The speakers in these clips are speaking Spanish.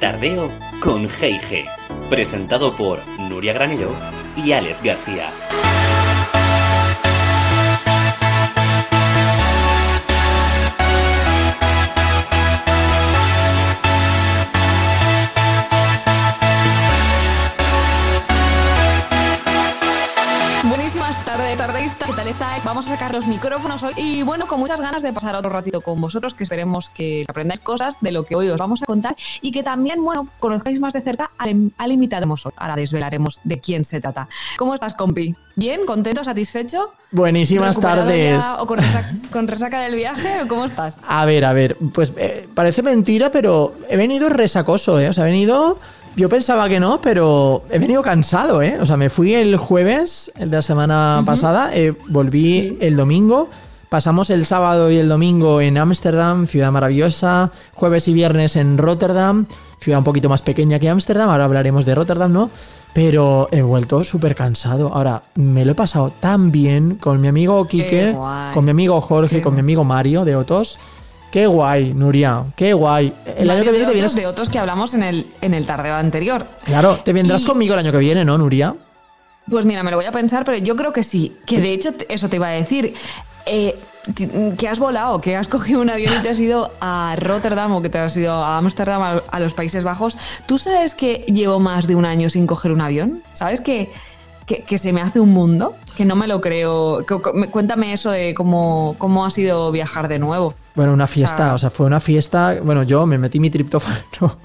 Tardeo con G&G, presentado por Nuria Granero y Alex García. Los micrófonos hoy y bueno, con muchas ganas de pasar otro ratito con vosotros, que esperemos que aprendáis cosas de lo que hoy os vamos a contar y que también, bueno, conozcáis más de cerca al, al invitado. Ahora desvelaremos de quién se trata. ¿Cómo estás, compi? ¿Bien? ¿Contento? ¿Satisfecho? Buenísimas ¿Recuperado tardes. ya ¿O con resaca, con resaca del viaje o cómo estás? A ver, a ver, pues eh, parece mentira, pero he venido resacoso, ¿eh? O sea, he venido. Yo pensaba que no, pero he venido cansado, ¿eh? O sea, me fui el jueves el de la semana pasada, eh, volví el domingo. Pasamos el sábado y el domingo en Ámsterdam, ciudad maravillosa. Jueves y viernes en Rotterdam, ciudad un poquito más pequeña que Ámsterdam. Ahora hablaremos de Rotterdam, ¿no? Pero he vuelto súper cansado. Ahora, me lo he pasado tan bien con mi amigo Quique, con mi amigo Jorge, Qué con mi amigo Mario de Otos. Qué guay, Nuria, qué guay. El año que viene te vienes. de otros que hablamos en el, en el tardeo anterior. Claro, te vendrás Y- conmigo el año que viene, ¿no, Nuria? Pues mira, me lo voy a pensar, pero yo creo que sí. Que de hecho, eso te iba a decir. eh, que has volado, que has cogido un avión y te has ido a Rotterdam o que te has ido a Ámsterdam, a, a los Países Bajos. ¿Tú sabes que llevo más de un año sin coger un avión? ¿Sabes que, que, que se me hace un mundo? Que no me lo creo. Cuéntame eso de cómo, cómo ha sido viajar de nuevo. Bueno, una fiesta, o sea, fue una fiesta. Bueno, yo me metí mi triptófano.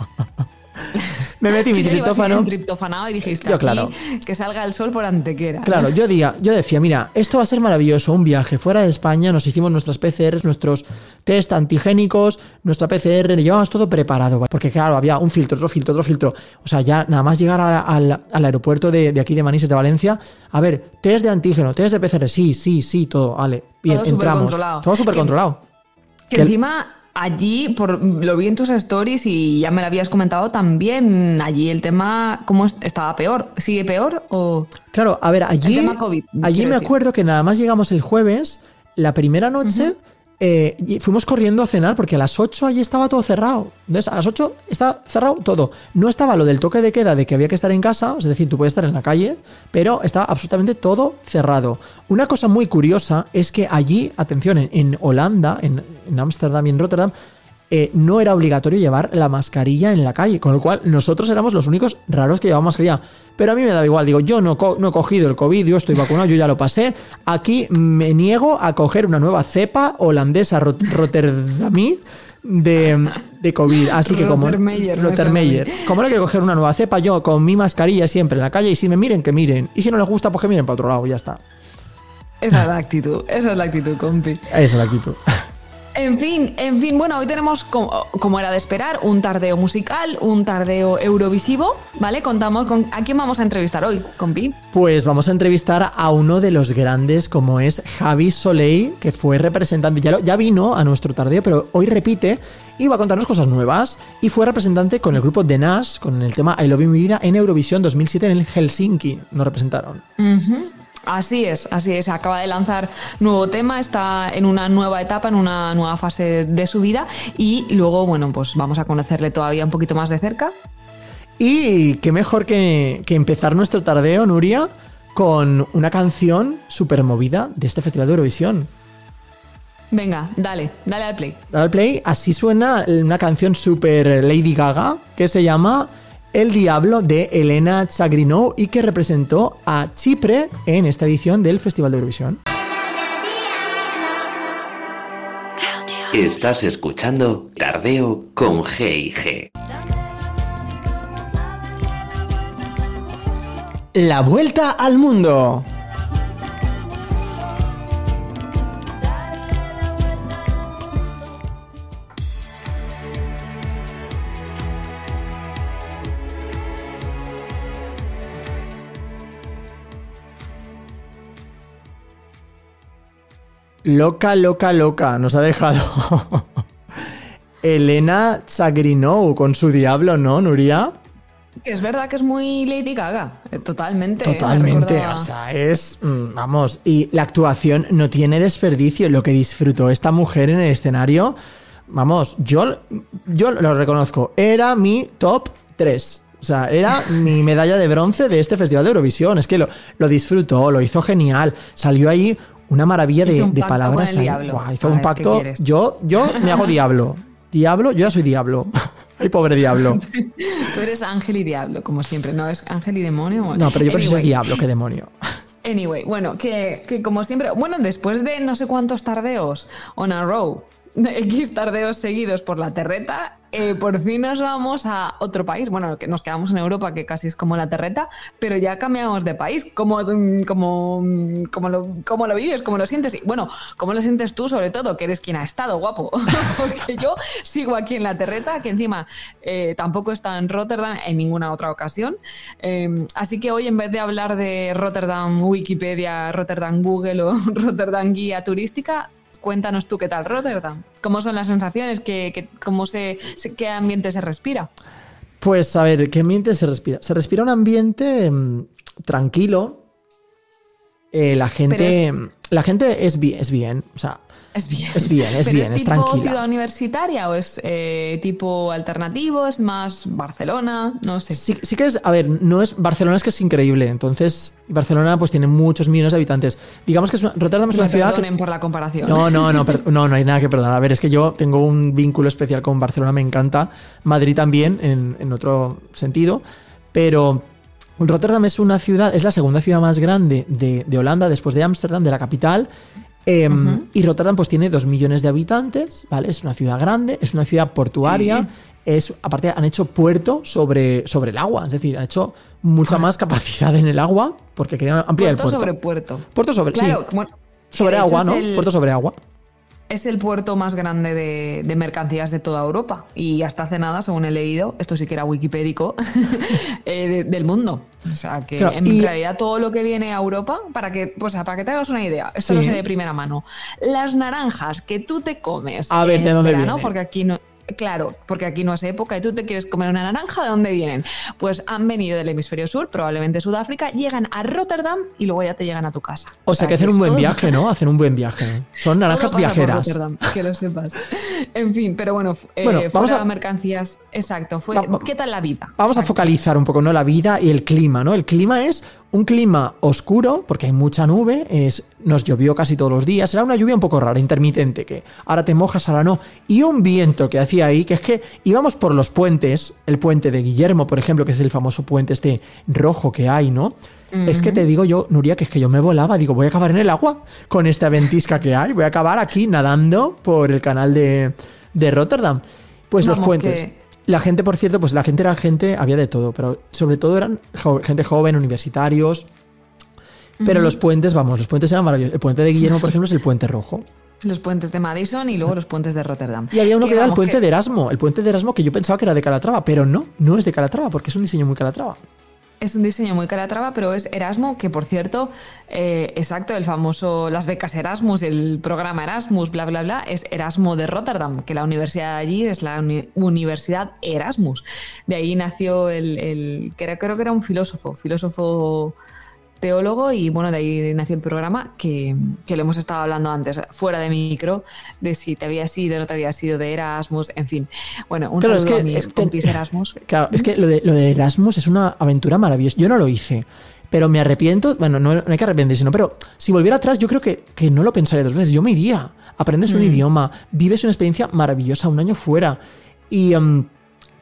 me metí mi triptófano. en y dijiste Yo, aquí, claro. que salga el sol por antequera. Claro, yo, día, yo decía, mira, esto va a ser maravilloso, un viaje fuera de España, nos hicimos nuestras PCRs, nuestros test antigénicos, nuestra PCR, llevábamos todo preparado, porque claro, había un filtro, otro filtro, otro filtro, o sea, ya nada más llegar a- al, al aeropuerto de, de aquí de Manises de Valencia, a ver, test de antígeno, test de PCR, sí, sí, sí, todo, vale, bien, Todo entramos, supercontrolado. todo súper Que- controlado. Que Que- encima allí, por, lo vi en tus stories y ya me lo habías comentado también, allí el tema, ¿cómo es- estaba peor? ¿Sigue peor o...? Claro, a ver, allí, tema COVID, allí me decir. acuerdo que nada más llegamos el jueves, la primera noche, eh, y fuimos corriendo a cenar porque a las 8 allí estaba todo cerrado. Entonces, a las 8 estaba cerrado todo. No estaba lo del toque de queda de que había que estar en casa, es decir, tú puedes estar en la calle, pero estaba absolutamente todo cerrado. Una cosa muy curiosa es que allí, atención, en, en Holanda, en Ámsterdam y en Rotterdam, eh, no era obligatorio llevar la mascarilla en la calle, con lo cual nosotros éramos los únicos raros que llevaban mascarilla. Pero a mí me daba igual, digo, yo no, co- no he cogido el COVID, yo estoy vacunado, yo ya lo pasé. Aquí me niego a coger una nueva cepa holandesa rot- rotterdamí de, de COVID. Así que como... Rottermeier, ¿no? Rottermeier. Como no hay que coger una nueva cepa, yo con mi mascarilla siempre en la calle y si me miren, que miren. Y si no les gusta, pues que miren para otro lado, y ya está. Esa es la actitud, esa es la actitud, compi. Esa es la actitud. En fin, en fin, bueno, hoy tenemos, como, como era de esperar, un tardeo musical, un tardeo eurovisivo, ¿vale? Contamos con... ¿A quién vamos a entrevistar hoy, compi? Pues vamos a entrevistar a uno de los grandes como es Javi Soleil, que fue representante, ya, lo- ya vino a nuestro tardeo, pero hoy repite y va a contarnos cosas nuevas. Y fue representante con el grupo The Nash, con el tema I Love You Mi Vida en Eurovisión 2007 en el Helsinki. Nos representaron. Así es, así es. Acaba de lanzar nuevo tema, está en una nueva etapa, en una nueva fase de su vida y luego, bueno, pues vamos a conocerle todavía un poquito más de cerca. Y qué mejor que, que empezar nuestro tardeo, Nuria, con una canción súper movida de este Festival de Eurovisión. Venga, dale, dale al play. Dale al play, así suena una canción súper Lady Gaga que se llama El Diablo de Elena Chagrinou y que representó a Chipre en esta edición del Festival de Eurovisión. Estás escuchando Tardeo con G&G. La vuelta al mundo. Loca, loca, loca, nos ha dejado Elena Chagrinou con su diablo, ¿no, Nuria? Que es verdad que es muy Lady Gaga, eh, totalmente. ¿eh? Me Totalmente, o sea, es, mm, vamos, y la actuación no tiene desperdicio, lo que disfrutó esta mujer en el escenario, vamos, yo, yo lo reconozco, era mi top 3. O sea, era mi medalla de bronce de este Festival de Eurovisión. Es que lo, lo disfrutó, lo hizo genial. Salió ahí una maravilla de, un palabras. ahí. Buah, hizo A un ver, ¿qué pacto. Yo, yo me hago diablo. Diablo, yo ya soy diablo. Ay, pobre diablo. Tú eres ángel y diablo, como siempre. ¿No es ángel y demonio? No, pero yo prefiero ser Anyway. diablo que demonio. Anyway, bueno, que, que como siempre, bueno, después de no sé cuántos tardeos on a row, de X tardeos seguidos por la terreta, eh, por fin nos vamos a otro país. Bueno, que nos quedamos en Europa, que casi es como la terreta, pero ya cambiamos de país. ¿Cómo, mm, cómo, mm, cómo lo, cómo lo vives? ¿Cómo lo sientes? Y bueno, ¿cómo lo sientes tú, sobre todo, que eres quien ha estado, guapo? Porque yo sigo aquí en la terreta, que encima eh, tampoco está en Rotterdam en ninguna otra ocasión. Eh, así que hoy, en vez de hablar de Rotterdam Wikipedia, Rotterdam Google o Rotterdam Guía Turística, cuéntanos tú qué tal Rotterdam. ¿Cómo son las sensaciones? ¿Qué, qué- cómo se, ¿Qué ambiente se respira? Pues a ver, ¿qué ambiente se respira? Se respira un ambiente mm, tranquilo. Eh, la gente. La gente es bien, es bien. O sea, Es bien. Es bien, es ¿Pero bien, es tipo tranquila. ciudad universitaria o es eh, tipo alternativo? ¿Es más Barcelona? No sé. sí, sí que es. A ver, no es. Barcelona es que es increíble. Entonces, Barcelona pues tiene muchos millones de habitantes. Digamos que es una- Rotterdam es Me una ciudad. que- por la comparación. No, no, no, per- no, no hay nada que perdonar. A ver, es que yo tengo un vínculo especial con Barcelona, me encanta. Madrid también, en, en otro sentido. Pero Rotterdam es una ciudad, es la segunda ciudad más grande de, de Holanda, después de Ámsterdam, de la capital. Eh, Y Rotterdam pues tiene dos millones de habitantes, ¿vale? Es una ciudad grande, es una ciudad portuaria. Sí. Es, aparte, han hecho puerto sobre, sobre el agua, es decir, han hecho mucha más capacidad en el agua porque querían ampliar el puerto puerto. sobre puerto. Puerto sobre, Claro, sí. Sobre hecho agua, ¿no? el- Puerto sobre agua. Es el puerto más grande de, de mercancías de toda Europa y hasta hace nada, según he leído, esto sí que era wikipédico, eh, de- del mundo. O sea que Claro, en y- realidad todo lo que viene a Europa, para que, pues, para que te hagas una idea, esto Sí. lo sé de primera mano, las naranjas que tú te comes A ver, ¿de dónde verano, vienen? porque aquí no... Claro, porque aquí no es época y tú te quieres comer una naranja, ¿de dónde vienen? Pues han venido del hemisferio sur, probablemente Sudáfrica, llegan a Rotterdam y luego ya te llegan a tu casa. O sea, que hacen un buen viaje, ¿no? Hacen un buen viaje. Son naranjas todo pasa por viajeras. Rotterdam, que lo sepas. En fin, pero bueno, eh, Bueno, vamos a- mercancías. Exacto. Fue, Va- va- ¿Qué tal la vida? Vamos a focalizar un poco, ¿no? La vida y el clima, ¿no? El clima es un clima oscuro, porque hay mucha nube, es, nos llovió casi todos los días, era una lluvia un poco rara, intermitente, que ahora te mojas, ahora no. Y un viento que hacía ahí, que es que íbamos por los puentes, el puente de Guillermo, por ejemplo, que es el famoso puente este rojo que hay, ¿no? Es que te digo yo, Nuria, que es que yo me volaba, digo, voy a acabar en el agua con esta ventisca que hay, voy a acabar aquí nadando por el canal de, de Rotterdam. Pues los puentes. que- La gente, por cierto, pues la gente era gente, había de todo, pero sobre todo eran jo- gente joven, universitarios. Pero los puentes, vamos, los puentes eran maravillosos. El puente de Guillermo, por ejemplo, es el puente rojo. Los puentes de Madison y luego los puentes de Rotterdam. Y había uno que, era el puente que de Erasmo. El puente de Erasmo que yo pensaba que era de Calatrava, pero no, no es de Calatrava, porque es un diseño muy Calatrava. Es un diseño muy calatrava, pero es Erasmo, que por cierto, eh, exacto, el famoso, las becas Erasmus, el programa Erasmus, bla, bla, bla, es Erasmo de Rotterdam, que la universidad allí es la uni- Universidad Erasmus. De ahí nació el, el- que creo que era un filósofo, filósofo teólogo, y bueno, de ahí nació el programa que, que lo hemos estado hablando antes, fuera de micro, de si te había sido, no te había sido de Erasmus, en fin. Bueno, un Claro, es saludo que, a mis eh, te- compis Erasmus. Claro, es que lo de, lo de Erasmus es una aventura maravillosa. Yo no lo hice, pero me arrepiento. Bueno, no, no hay que arrepentirse, ¿no? Pero si volviera atrás, yo creo que, que no lo pensaría dos veces. Yo me iría. Aprendes un idioma, vives una experiencia maravillosa un año fuera. Y. em,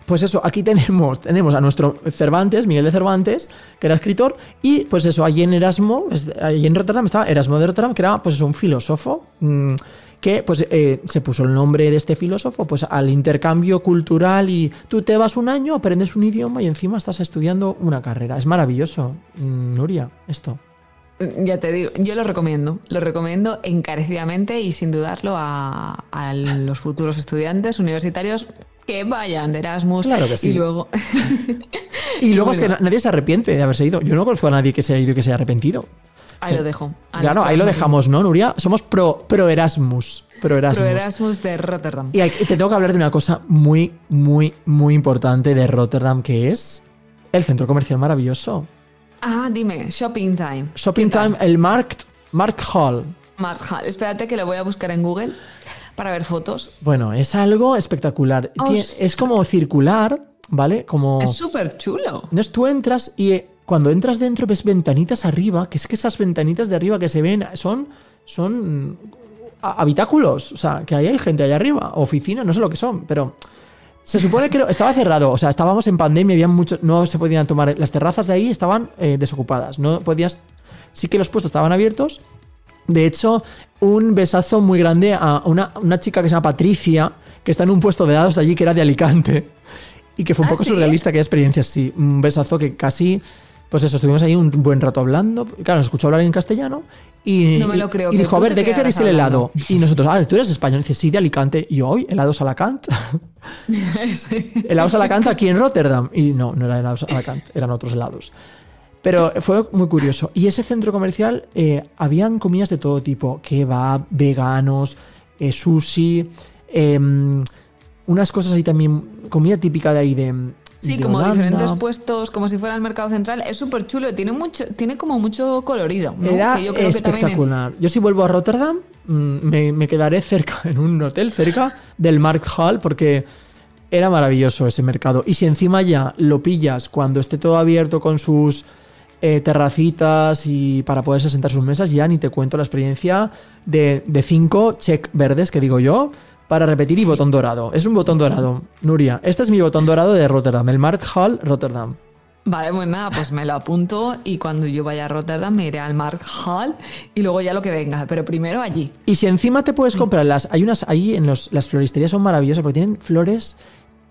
pues eso, aquí tenemos, tenemos a nuestro Cervantes, Miguel de Cervantes, que era escritor, y pues eso, allí en Erasmo, allí en Rotterdam estaba Erasmo de Rotterdam, que era pues un filósofo, mm, que pues eh, se puso el nombre de este filósofo pues al intercambio cultural y tú te vas un año, aprendes un idioma y encima estás estudiando una carrera. Es maravilloso, Mm, Nuria, esto. Ya te digo, yo lo recomiendo, lo recomiendo encarecidamente y sin dudarlo a los futuros estudiantes universitarios que vayan de Erasmus Claro que sí. y luego Y luego es que nadie se arrepiente de haberse ido. Yo no conozco a nadie que se haya ido y que se haya arrepentido. ahí lo dejo. Claro, ahí lo dejamos, ¿no, Nuria? Somos pro, pro Erasmus. Pro Erasmus. Pro Erasmus de Rotterdam. Y hay- y te tengo que hablar de una cosa muy, muy, muy importante de Rotterdam, que es el centro comercial maravilloso. Ah, dime, Shopping Time. Shopping. Time, el Markt, Markt Hall. Markt Hall. Espérate que lo voy a buscar en Google para ver fotos. Bueno, es algo espectacular. Ostras. Es como circular, ¿vale? Como... Es súper chulo. Entonces tú entras y eh, cuando entras dentro ves ventanitas arriba, que es que esas ventanitas de arriba que se ven son, son mm, habitáculos. O sea, que ahí hay gente allá arriba, oficinas, no sé lo que son, pero se supone que estaba cerrado. O sea, estábamos en pandemia, había mucho, no se podían tomar. Las terrazas de ahí estaban eh, desocupadas. No podías. Sí que los puestos estaban abiertos. De hecho, un besazo muy grande a una, una chica que se llama Patricia, que está en un puesto de helados de allí que era de Alicante. Y que fue un ¿Ah, poco sí? surrealista aquella experiencia, sí. Un besazo que casi. Pues eso, estuvimos ahí un buen rato hablando. Claro, nos escuchó hablar en castellano. Y, No me lo creo, y dijo, a ver, ¿de qué queréis el helado? Y nosotros, ah, tú eres español. Y dice, sí, de Alicante. Y yo, hoy, helados Alacant. Sí. helados Alacant aquí en Rotterdam. Y no, no eran helados Alacant, eran otros helados. Pero fue muy curioso. Y ese centro comercial, eh, habían comidas de todo tipo: kebab, veganos, eh, sushi, em, unas cosas ahí también, comida típica de ahí de. Sí, de como Holanda. diferentes puestos, como si fuera el mercado central. Es súper chulo, tiene mucho, tiene como mucho colorido. ¿no? Era Que yo creo que también en- espectacular. Yo si vuelvo a Rotterdam, mm, me, me quedaré cerca, en un hotel cerca del Markt Hall, porque era maravilloso ese mercado. Y si encima ya lo pillas cuando esté todo abierto con sus eh, terracitas y para poderse sentar sus mesas, ya ni te cuento la experiencia de, de cinco check verdes, que digo yo, para repetir y botón dorado. Es un botón dorado, Nuria. Este es mi botón dorado de Rotterdam, el Markt Hall Rotterdam. Vale, pues nada, pues me lo apunto y cuando yo vaya a Rotterdam me iré al Markt Hall y luego ya lo que venga, pero primero allí. Y si encima te puedes comprar las. Hay unas ahí en los, las floristerías son maravillosas porque tienen flores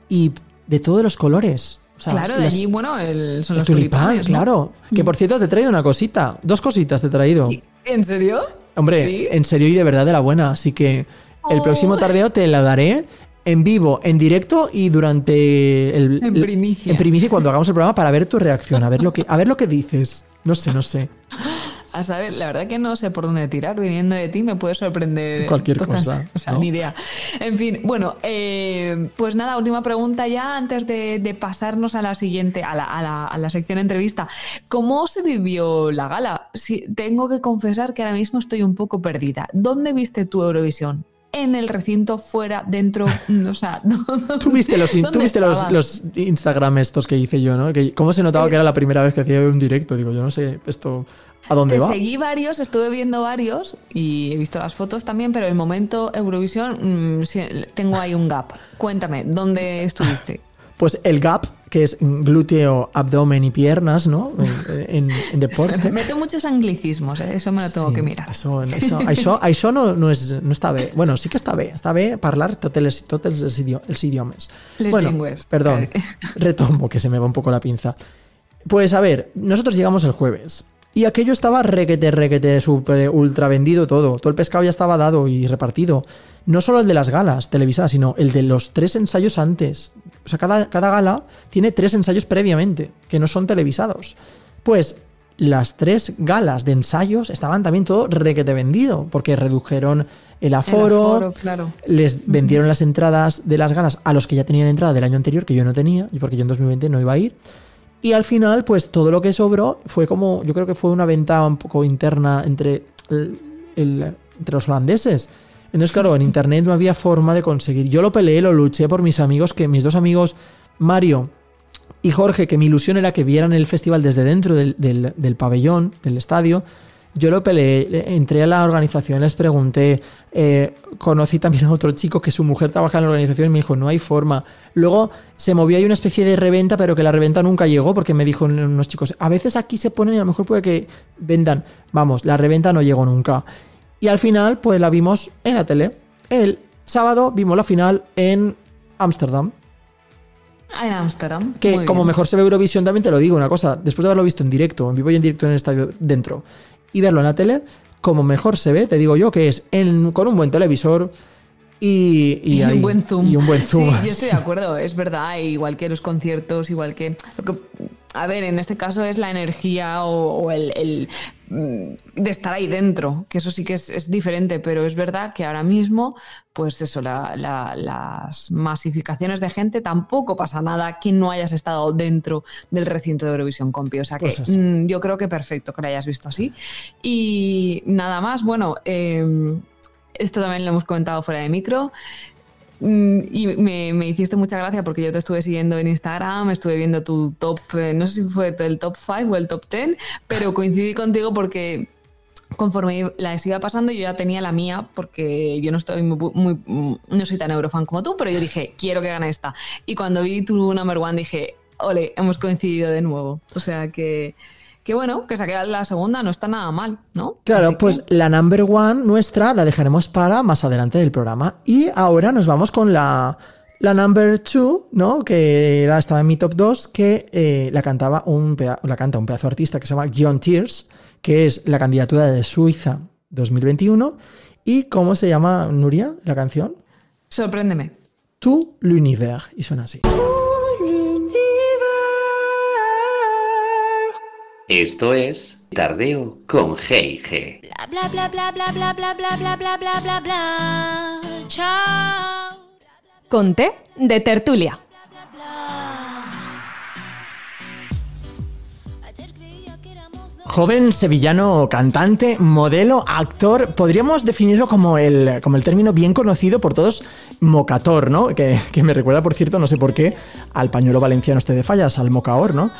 y de todos los colores. Sea, claro, de allí, bueno, el- son los tulipán, tulipanes, ¿no? claro. Que por cierto, te he traído una cosita. Dos cositas te he traído. ¿En serio? Hombre, ¿Sí? en serio y de verdad de la buena. Así que el Oh. próximo tardeo te la daré en vivo, en directo y durante el. En primicia. En primicia cuando hagamos el programa para ver tu reacción, a ver lo que, a ver lo que dices. No sé, no sé. A saber, la verdad que no sé por dónde tirar. Viniendo de ti me puede sorprender. Cualquier cosa, O sea, ¿no? ni idea. En fin, bueno, eh, pues nada, última pregunta ya antes de, de pasarnos a la siguiente, a la, a la- a la sección entrevista. ¿Cómo se vivió la gala? Sí, tengo que confesar que ahora mismo estoy un poco perdida. ¿Dónde viste tu Eurovisión? ¿En el recinto, fuera, dentro? O sea, Tú viste los, ¿dónde tú viste los, los Instagram estos que hice yo, ¿no? Que, ¿Cómo se notaba Eh, que era la primera vez que hacía un directo? Digo, yo no sé esto a dónde Te va. seguí varios, estuve viendo varios y he visto las fotos también, pero el momento Eurovisión mm, tengo ahí un gap. Cuéntame, ¿dónde estuviste? Pues el gap, que es glúteo, abdomen y piernas, ¿no? En, en- en deporte. Meto muchos anglicismos, ¿eh? eso me lo tengo Sí, que mirar. Eso, eso, això no, no, és, no està bé. Bueno, sí que està bé. Està bé parlar tots els, idiomes. Les bueno, lingües. Perdón, retomo, que se me va un poco la pinza. Pues a ver, nosotros llegamos el jueves. Y aquello estaba requete, requete, super, ultra vendido todo. Todo el pescado ya estaba dado y repartido. No solo el de las galas televisadas, sino el de los tres ensayos antes. O sea, cada, cada gala tiene tres ensayos previamente, que no son televisados. Pues las tres galas de ensayos estaban también todo requete vendido, porque redujeron el aforo, aforo, claro. les vendieron las entradas de las galas a los que ya tenían entrada del año anterior, que yo no tenía, porque yo en 2020 no iba a ir. Y al final, pues todo lo que sobró fue como, yo creo que fue una venta un poco interna entre, el- entre los holandeses. Entonces, claro, en internet no había forma de conseguir. Yo lo peleé, lo luché por mis amigos, que mis dos amigos, Mario y Jorge, que mi ilusión era que vieran el festival desde dentro del- del pabellón, del estadio. Yo lo peleé, le- entré a la organización, les pregunté, eh, conocí también a otro chico que su mujer trabaja en la organización y me dijo, no hay forma. Luego se movió ahí una especie de reventa, pero que la reventa nunca llegó porque me dijo unos chicos, a veces aquí se ponen y a lo mejor puede que vendan. Vamos, la reventa no llegó nunca. Y al final, pues la vimos en la tele. El sábado vimos la final en Ámsterdam. Ah, en Ámsterdam. Que Muy como bien. mejor se ve Eurovisión, también te lo digo una cosa, después de haberlo visto en directo, en vivo y en directo en el estadio dentro, y verlo en la tele, como mejor se ve, te digo yo, que es en- con un buen televisor y, y, un buen zoom. Y un buen zoom. Sí, yo estoy de acuerdo, es verdad, igual que los conciertos, igual que... lo que- a ver, en este caso es la energía o, o el, el de estar ahí dentro, que eso sí que es, diferente, pero es verdad que ahora mismo, pues eso, las masificaciones de gente tampoco pasa nada que no hayas estado dentro del recinto de Eurovisión Compi. O sea que pues mm, yo creo que perfecto que lo hayas visto así. Y nada más, bueno, em, esto también lo hemos comentado fuera de micro. Mm, y me, hiciste mucha gracia porque yo te estuve siguiendo en Instagram, estuve viendo tu top, eh, no sé si fue el top 5 o el top 10, pero coincidí contigo porque conforme las iba pasando yo ya tenía la mía porque yo no estoy muy, no soy tan eurofan como tú, pero yo dije, quiero que gane esta. Y cuando vi tu number one dije, ole, hemos coincidido de nuevo. O sea que que bueno, que saque la segunda no está nada mal, ¿no? Claro, pues la number one nuestra la dejaremos para más adelante del programa. Y ahora nos vamos con la, la number two, ¿no? Que era, estaba en mi top 2, que eh, la cantaba un la canta un pedazo artista que se llama John Tears, que es la candidatura de Suiza 2021. ¿Y cómo se llama, Nuria, la canción? Sorpréndeme. Tout l'univers. Y suena así. Esto es Tardeo con G&G. Bla bla bla bla bla bla bla bla bla bla bla bla Chao. Conté de tertulia. Joven sevillano, cantante, modelo, actor, podríamos definirlo como el, como el término bien conocido por todos, mocator, ¿no? Que, que me recuerda, por cierto, no sé por qué, al pañuelo valenciano este de fallas, al mocaor, ¿no?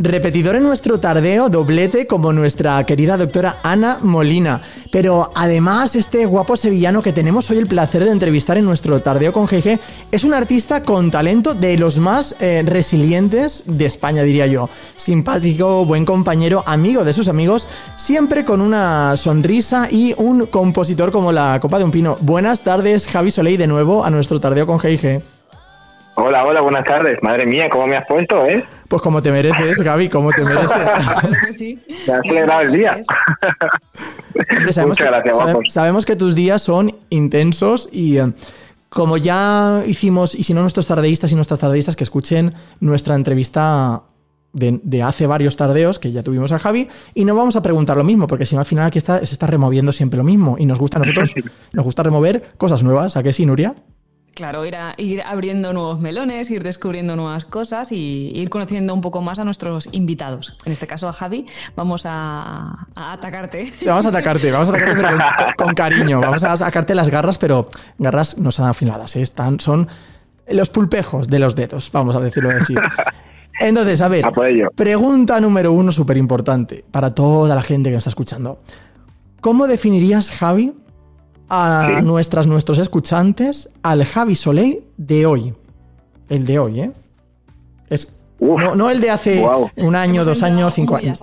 Repetidor en nuestro tardeo, doblete como nuestra querida doctora Ana Molina. Pero además, este guapo sevillano que tenemos hoy el placer de entrevistar en nuestro tardeo con GG es un artista con talento de los más eh, resilientes de España, diría yo. Simpático, buen compañero, amigo de sus amigos, siempre con una sonrisa y un compositor como la copa de un pino. Buenas tardes, Javi Soleil, de nuevo a nuestro tardeo con GG. Hola, hola, buenas tardes. Madre mía, ¿cómo me has puesto, eh? Pues como te mereces, Gaby, como te mereces. Me has celebrado el día. sabemos, Muchas gracias, que, sabemos que tus días son intensos y... Eh, como ya hicimos, y si no nuestros tardeístas y nuestras tardeístas que escuchen nuestra entrevista de, hace varios tardeos que ya tuvimos a Javi y no vamos a preguntar lo mismo porque si no al final aquí está, se está removiendo siempre lo mismo y nos gusta a nosotros nos gusta remover cosas nuevas ¿a qué sí Nuria? Claro, ir, ir abriendo nuevos melones, ir descubriendo nuevas cosas y ir conociendo un poco más a nuestros invitados. En este caso a Javi, vamos a, atacarte. Vamos a atacarte, vamos a atacarte con, cariño. Vamos a sacarte las garras, pero garras no son afiladas, ¿eh? Están, son los pulpejos de los dedos, vamos a decirlo así. Entonces, a ver, pregunta número uno súper importante para toda la gente que nos está escuchando. ¿Cómo definirías, Javi, a nuestras, nuestros escuchantes al Javi Soleil de hoy. El de hoy, ¿eh? Es, no, el de hace un año, dos años, cinco años.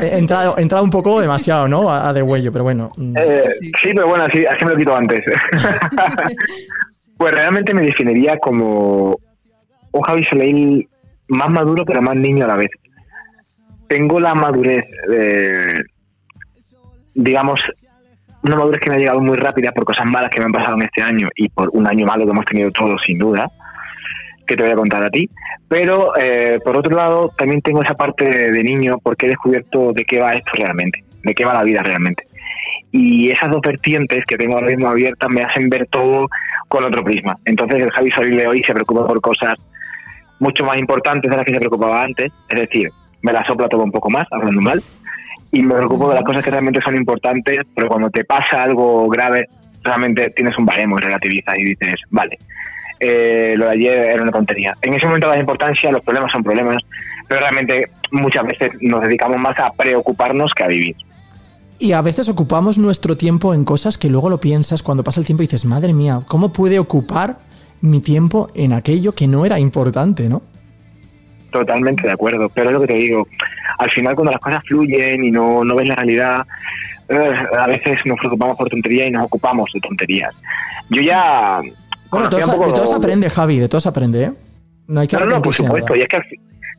He entrado, entrado un poco demasiado, ¿no? A, de huello, pero bueno. Mm. Eh, sí. pero bueno, así, así me lo quito antes. pues realmente me definiría como un Javi Soleil más maduro, pero más niño a la vez. Tengo la madurez, digamos, una madurez que me ha llegado muy rápida por cosas malas que me han pasado en este año y por un año malo que hemos tenido todos, sin duda, que te voy a contar a ti. Pero, eh, por otro lado, también tengo esa parte de, niño porque he descubierto de qué va esto realmente, de qué va la vida realmente. Y esas dos vertientes que tengo ahora mismo abiertas me hacen ver todo con otro prisma. Entonces, el Javi Solís de hoy se preocupa por cosas mucho más importantes de las que se preocupaba antes, es decir, me la sopla todo un poco más, hablando mal, y me preocupo de las cosas que realmente son importantes, pero cuando te pasa algo grave, realmente tienes un baremo y relativizas y dices, vale, eh, lo de ayer era una tontería. En ese momento da importancia, los problemas son problemas, pero realmente muchas veces nos dedicamos más a preocuparnos que a vivir. Y a veces ocupamos nuestro tiempo en cosas que luego lo piensas cuando pasa el tiempo y dices, madre mía, ¿cómo puede ocupar mi tiempo en aquello que no era importante, no? Totalmente de acuerdo, pero es lo que te digo, al final cuando las cosas fluyen y no, no ves la realidad, eh, a veces nos preocupamos por tonterías y nos ocupamos de tonterías. Yo ya... Bueno, de todos, aprende, Javi, de todos aprende, ¿eh? No hay que No, no, por supuesto, y es que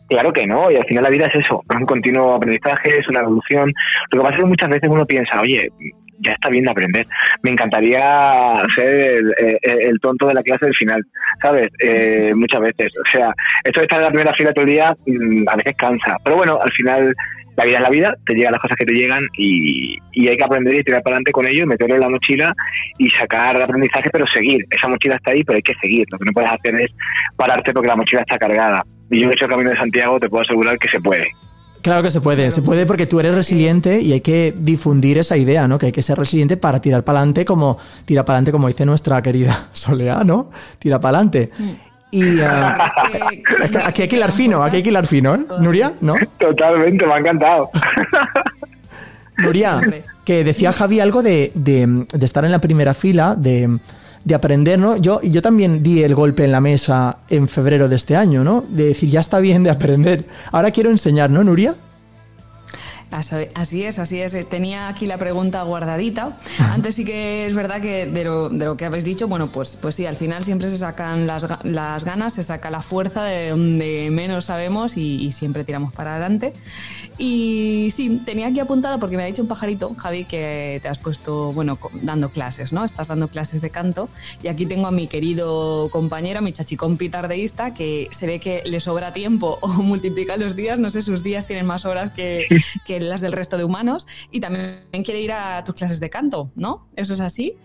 claro que no, y al final la vida es eso, es un continuo aprendizaje, es una evolución. Lo que pasa es que muchas veces uno piensa, oye, ya está bien de aprender. Me encantaría ser el, el- el tonto de la clase del final, ¿sabes? Eh, muchas veces. O sea, esto de estar en la primera fila todo el día mm, a veces cansa. Pero bueno, al final la vida es la vida, te llegan las cosas que te llegan y, y hay que aprender y tirar para adelante con ello, meterlo en la mochila y sacar el aprendizaje, pero seguir. Esa mochila está ahí, pero hay que seguir. Lo que no puedes hacer es pararte porque la mochila está cargada. Y yo he hecho el camino de Santiago, te puedo asegurar que se puede. Claro que se puede, se puede porque tú eres resiliente y hay que difundir esa idea, ¿no? Que hay que ser resiliente para tirar para adelante como tira para adelante como dice nuestra querida Soleá, ¿no? Tira para adelante. Y Es que- es que aquí hay que hilar fino, aquí hay que hilar fino, ¿eh? Nuria, ¿no? Totalmente, me ha encantado. Nuria, que decía Javi algo de, de- de estar en la primera fila, de, de aprender, ¿no? Yo, yo también di el golpe en la mesa en febrero de este año, ¿no? De decir, ya está bien de aprender. Ahora quiero enseñar, ¿no, Nuria? Así es, así es. Tenía aquí la pregunta guardadita. Antes sí que es verdad que de lo, de lo que habéis dicho, bueno, pues, pues sí, al final siempre se sacan las, las ganas, se saca la fuerza de donde menos sabemos y, y siempre tiramos para adelante. Y sí, tenía aquí apuntado porque me ha dicho un pajarito, Javi, que te has puesto, bueno, dando clases, ¿no? Estás dando clases de canto. Y aquí tengo a mi querido compañero, mi chachicompi tardeísta, que se ve que le sobra tiempo o multiplica los días, no sé, sus días tienen más horas que, que las del resto de humanos. Y también quiere ir a tus clases de canto, ¿no? ¿Eso es así?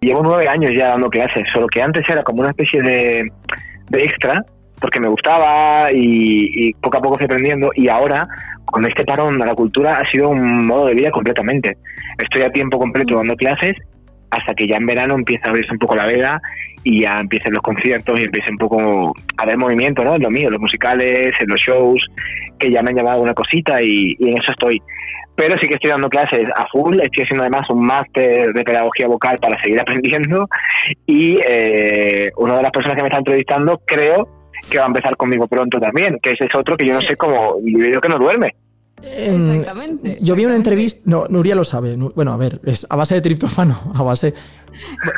Llevo nueve años ya dando clases, solo que antes era como una especie de, de extra, porque me gustaba y, poco a poco fui aprendiendo, y ahora, con este parón a la cultura, ha sido un modo de vida completamente. Estoy a tiempo completo dando clases hasta que ya en verano empieza a abrirse un poco la veda y ya empiecen los conciertos y empiece un poco a haber movimiento, ¿no? En lo mío, los musicales, en los shows, que ya me han llamado una cosita y, y en eso estoy. Pero sí que estoy dando clases a full, estoy haciendo además un máster de pedagogía vocal para seguir aprendiendo y eh, una de las personas que me está entrevistando creo que va a empezar conmigo pronto también, que ese es otro que yo no sé cómo, yo digo que no duerme. Em, Exactamente, Yo vi una entrevista. No, Nuria lo sabe. Bueno, a ver, es a base de triptófano, a base.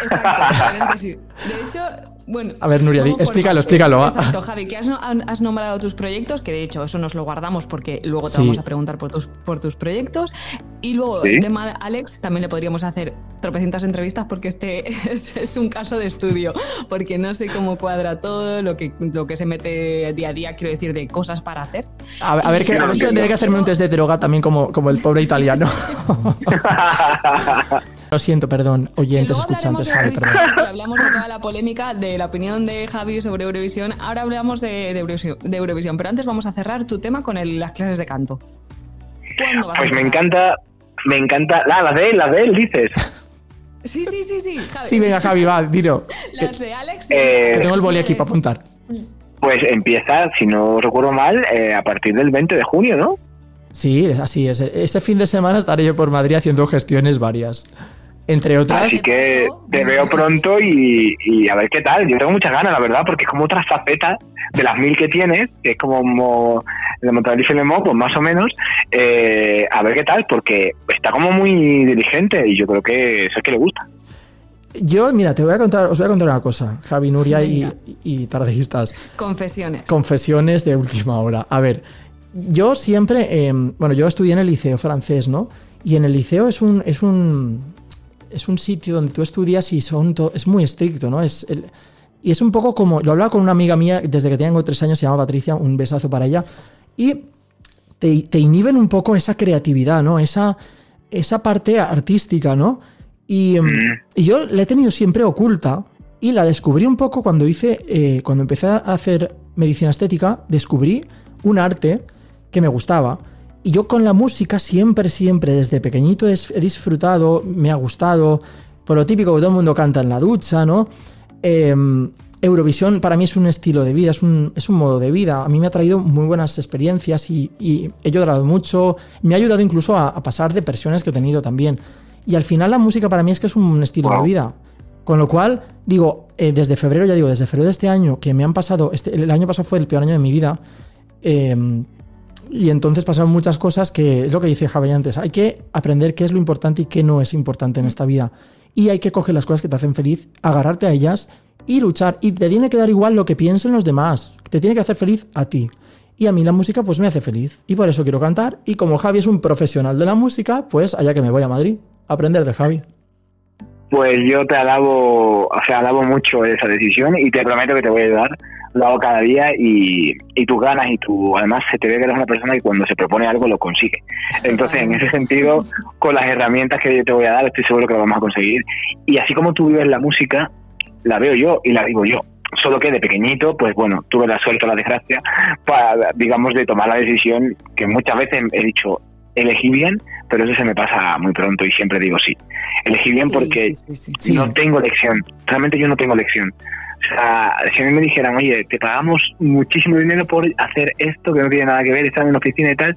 Exacto, paréntesis. De hecho, bueno. A ver, Nuria, explícalo, explícalo, va. Exacto, Javi, que has, no- has nombrado tus proyectos, que de hecho eso nos lo guardamos porque luego te Sí. vamos a preguntar por tus, por tus proyectos. Y luego Sí. el tema de Alex, también le podríamos hacer tropecientas entrevistas porque este es, es un caso de estudio, porque no sé cómo cuadra todo, lo que, lo que se mete día a día, quiero decir, de cosas para hacer. A, ver- a ver, que, a ver si tener que hacerme un test de droga también como, como el pobre italiano. Lo siento, perdón, oyentes, escuchantes, Javi, perdón. hablamos de toda la polémica de la opinión de Javi sobre Eurovisión. Ahora hablamos de, de Eurovisión, de Eurovisión, pero antes vamos a cerrar tu tema con el- las clases de canto. ¿Cuándo vas a Pues me encanta, me encanta, ah, las de él, las de él, dices. Sí, sí, sí, sí, Javi. Sí, venga, Javi, va, dilo. Las de Alex. Eh, que tengo el boli aquí para apuntar. Pues empieza, si no recuerdo mal, eh, a partir del 20 de junio, ¿no? Sí, es así es. Ese fin de semana estaré yo por Madrid haciendo gestiones varias. Entre otras. Así que te veo pronto y, y a ver qué tal. Yo tengo muchas ganas, la verdad, porque es como otra faceta de las mil que tienes, que es como mo- de Montreal y Lemón, pues más o menos. eh, a ver qué tal, porque está como muy dirigente y yo creo que eso es que le gusta. Yo, mira, te voy a contar, os voy a contar una cosa, Javi, Nuria y, y. Confesiones. Confesiones de última hora. A ver, yo siempre, eh, bueno, yo estudié en el liceo francés, ¿no? Y en el liceo es un, es un, es un sitio donde tú estudias y son es muy estricto, ¿no? Es el- y es un poco como, lo hablaba con una amiga mía desde que tengo tres años, se llama Patricia, un besazo para ella, y te, te inhiben un poco esa creatividad, ¿no? Esa, esa parte artística, ¿no? Y, em, y yo la he tenido siempre oculta y la descubrí un poco cuando hice, eh, cuando empecé a hacer medicina estética, descubrí un arte que me gustaba. Y yo con la música siempre, siempre, desde pequeñito he disfrutado, me ha gustado, por lo típico que todo el mundo canta en la ducha, ¿no? Em, Eurovisión para mí es un estilo de vida, es un, es un modo de vida. A mí me ha traído muy buenas experiencias y, y he llorado mucho. Me ha ayudado incluso a, a pasar depresiones que he tenido también. Y al final la música para mí es que es un estilo de vida. Con lo cual, digo, eh, desde febrero, ya digo, desde febrero de este año, que me han pasado, este, el año pasado fue el peor año de mi vida, eh, y entonces pasaron muchas cosas que es lo que dice Javi antes, hay que aprender qué es lo importante y qué no es importante en esta vida. Y hay que coger las cosas que te hacen feliz, agarrarte a ellas y luchar. Y te tiene que dar igual lo que piensen los demás, te tiene que hacer feliz a ti. Y a mí la música pues me hace feliz. Y por eso quiero cantar. Y como Javi es un profesional de la música, pues allá que me voy a Madrid. aprender de Javi. Pues yo te alabo, o sea, alabo mucho esa decisión y te prometo que te voy a ayudar. Lo hago cada día y, y tú ganas y tú, además, se te ve que eres una persona que cuando se propone algo lo consigue. Entonces, en ese sentido, con las herramientas que yo te voy a dar, estoy seguro que lo vamos a conseguir. Y así como tú vives la música, la veo yo y la vivo yo. Solo que de pequeñito, pues bueno, tuve la suerte o la desgracia, para, digamos, de tomar la decisión que muchas veces he dicho, elegí bien, pero eso se me pasa muy pronto y siempre digo sí. Elegí bien Sí, porque sí, no tengo lección. Realmente yo no tengo lección. O sea, si a mí me dijeran, oye, te pagamos muchísimo dinero por hacer esto que no tiene nada que ver, estar en una oficina y tal,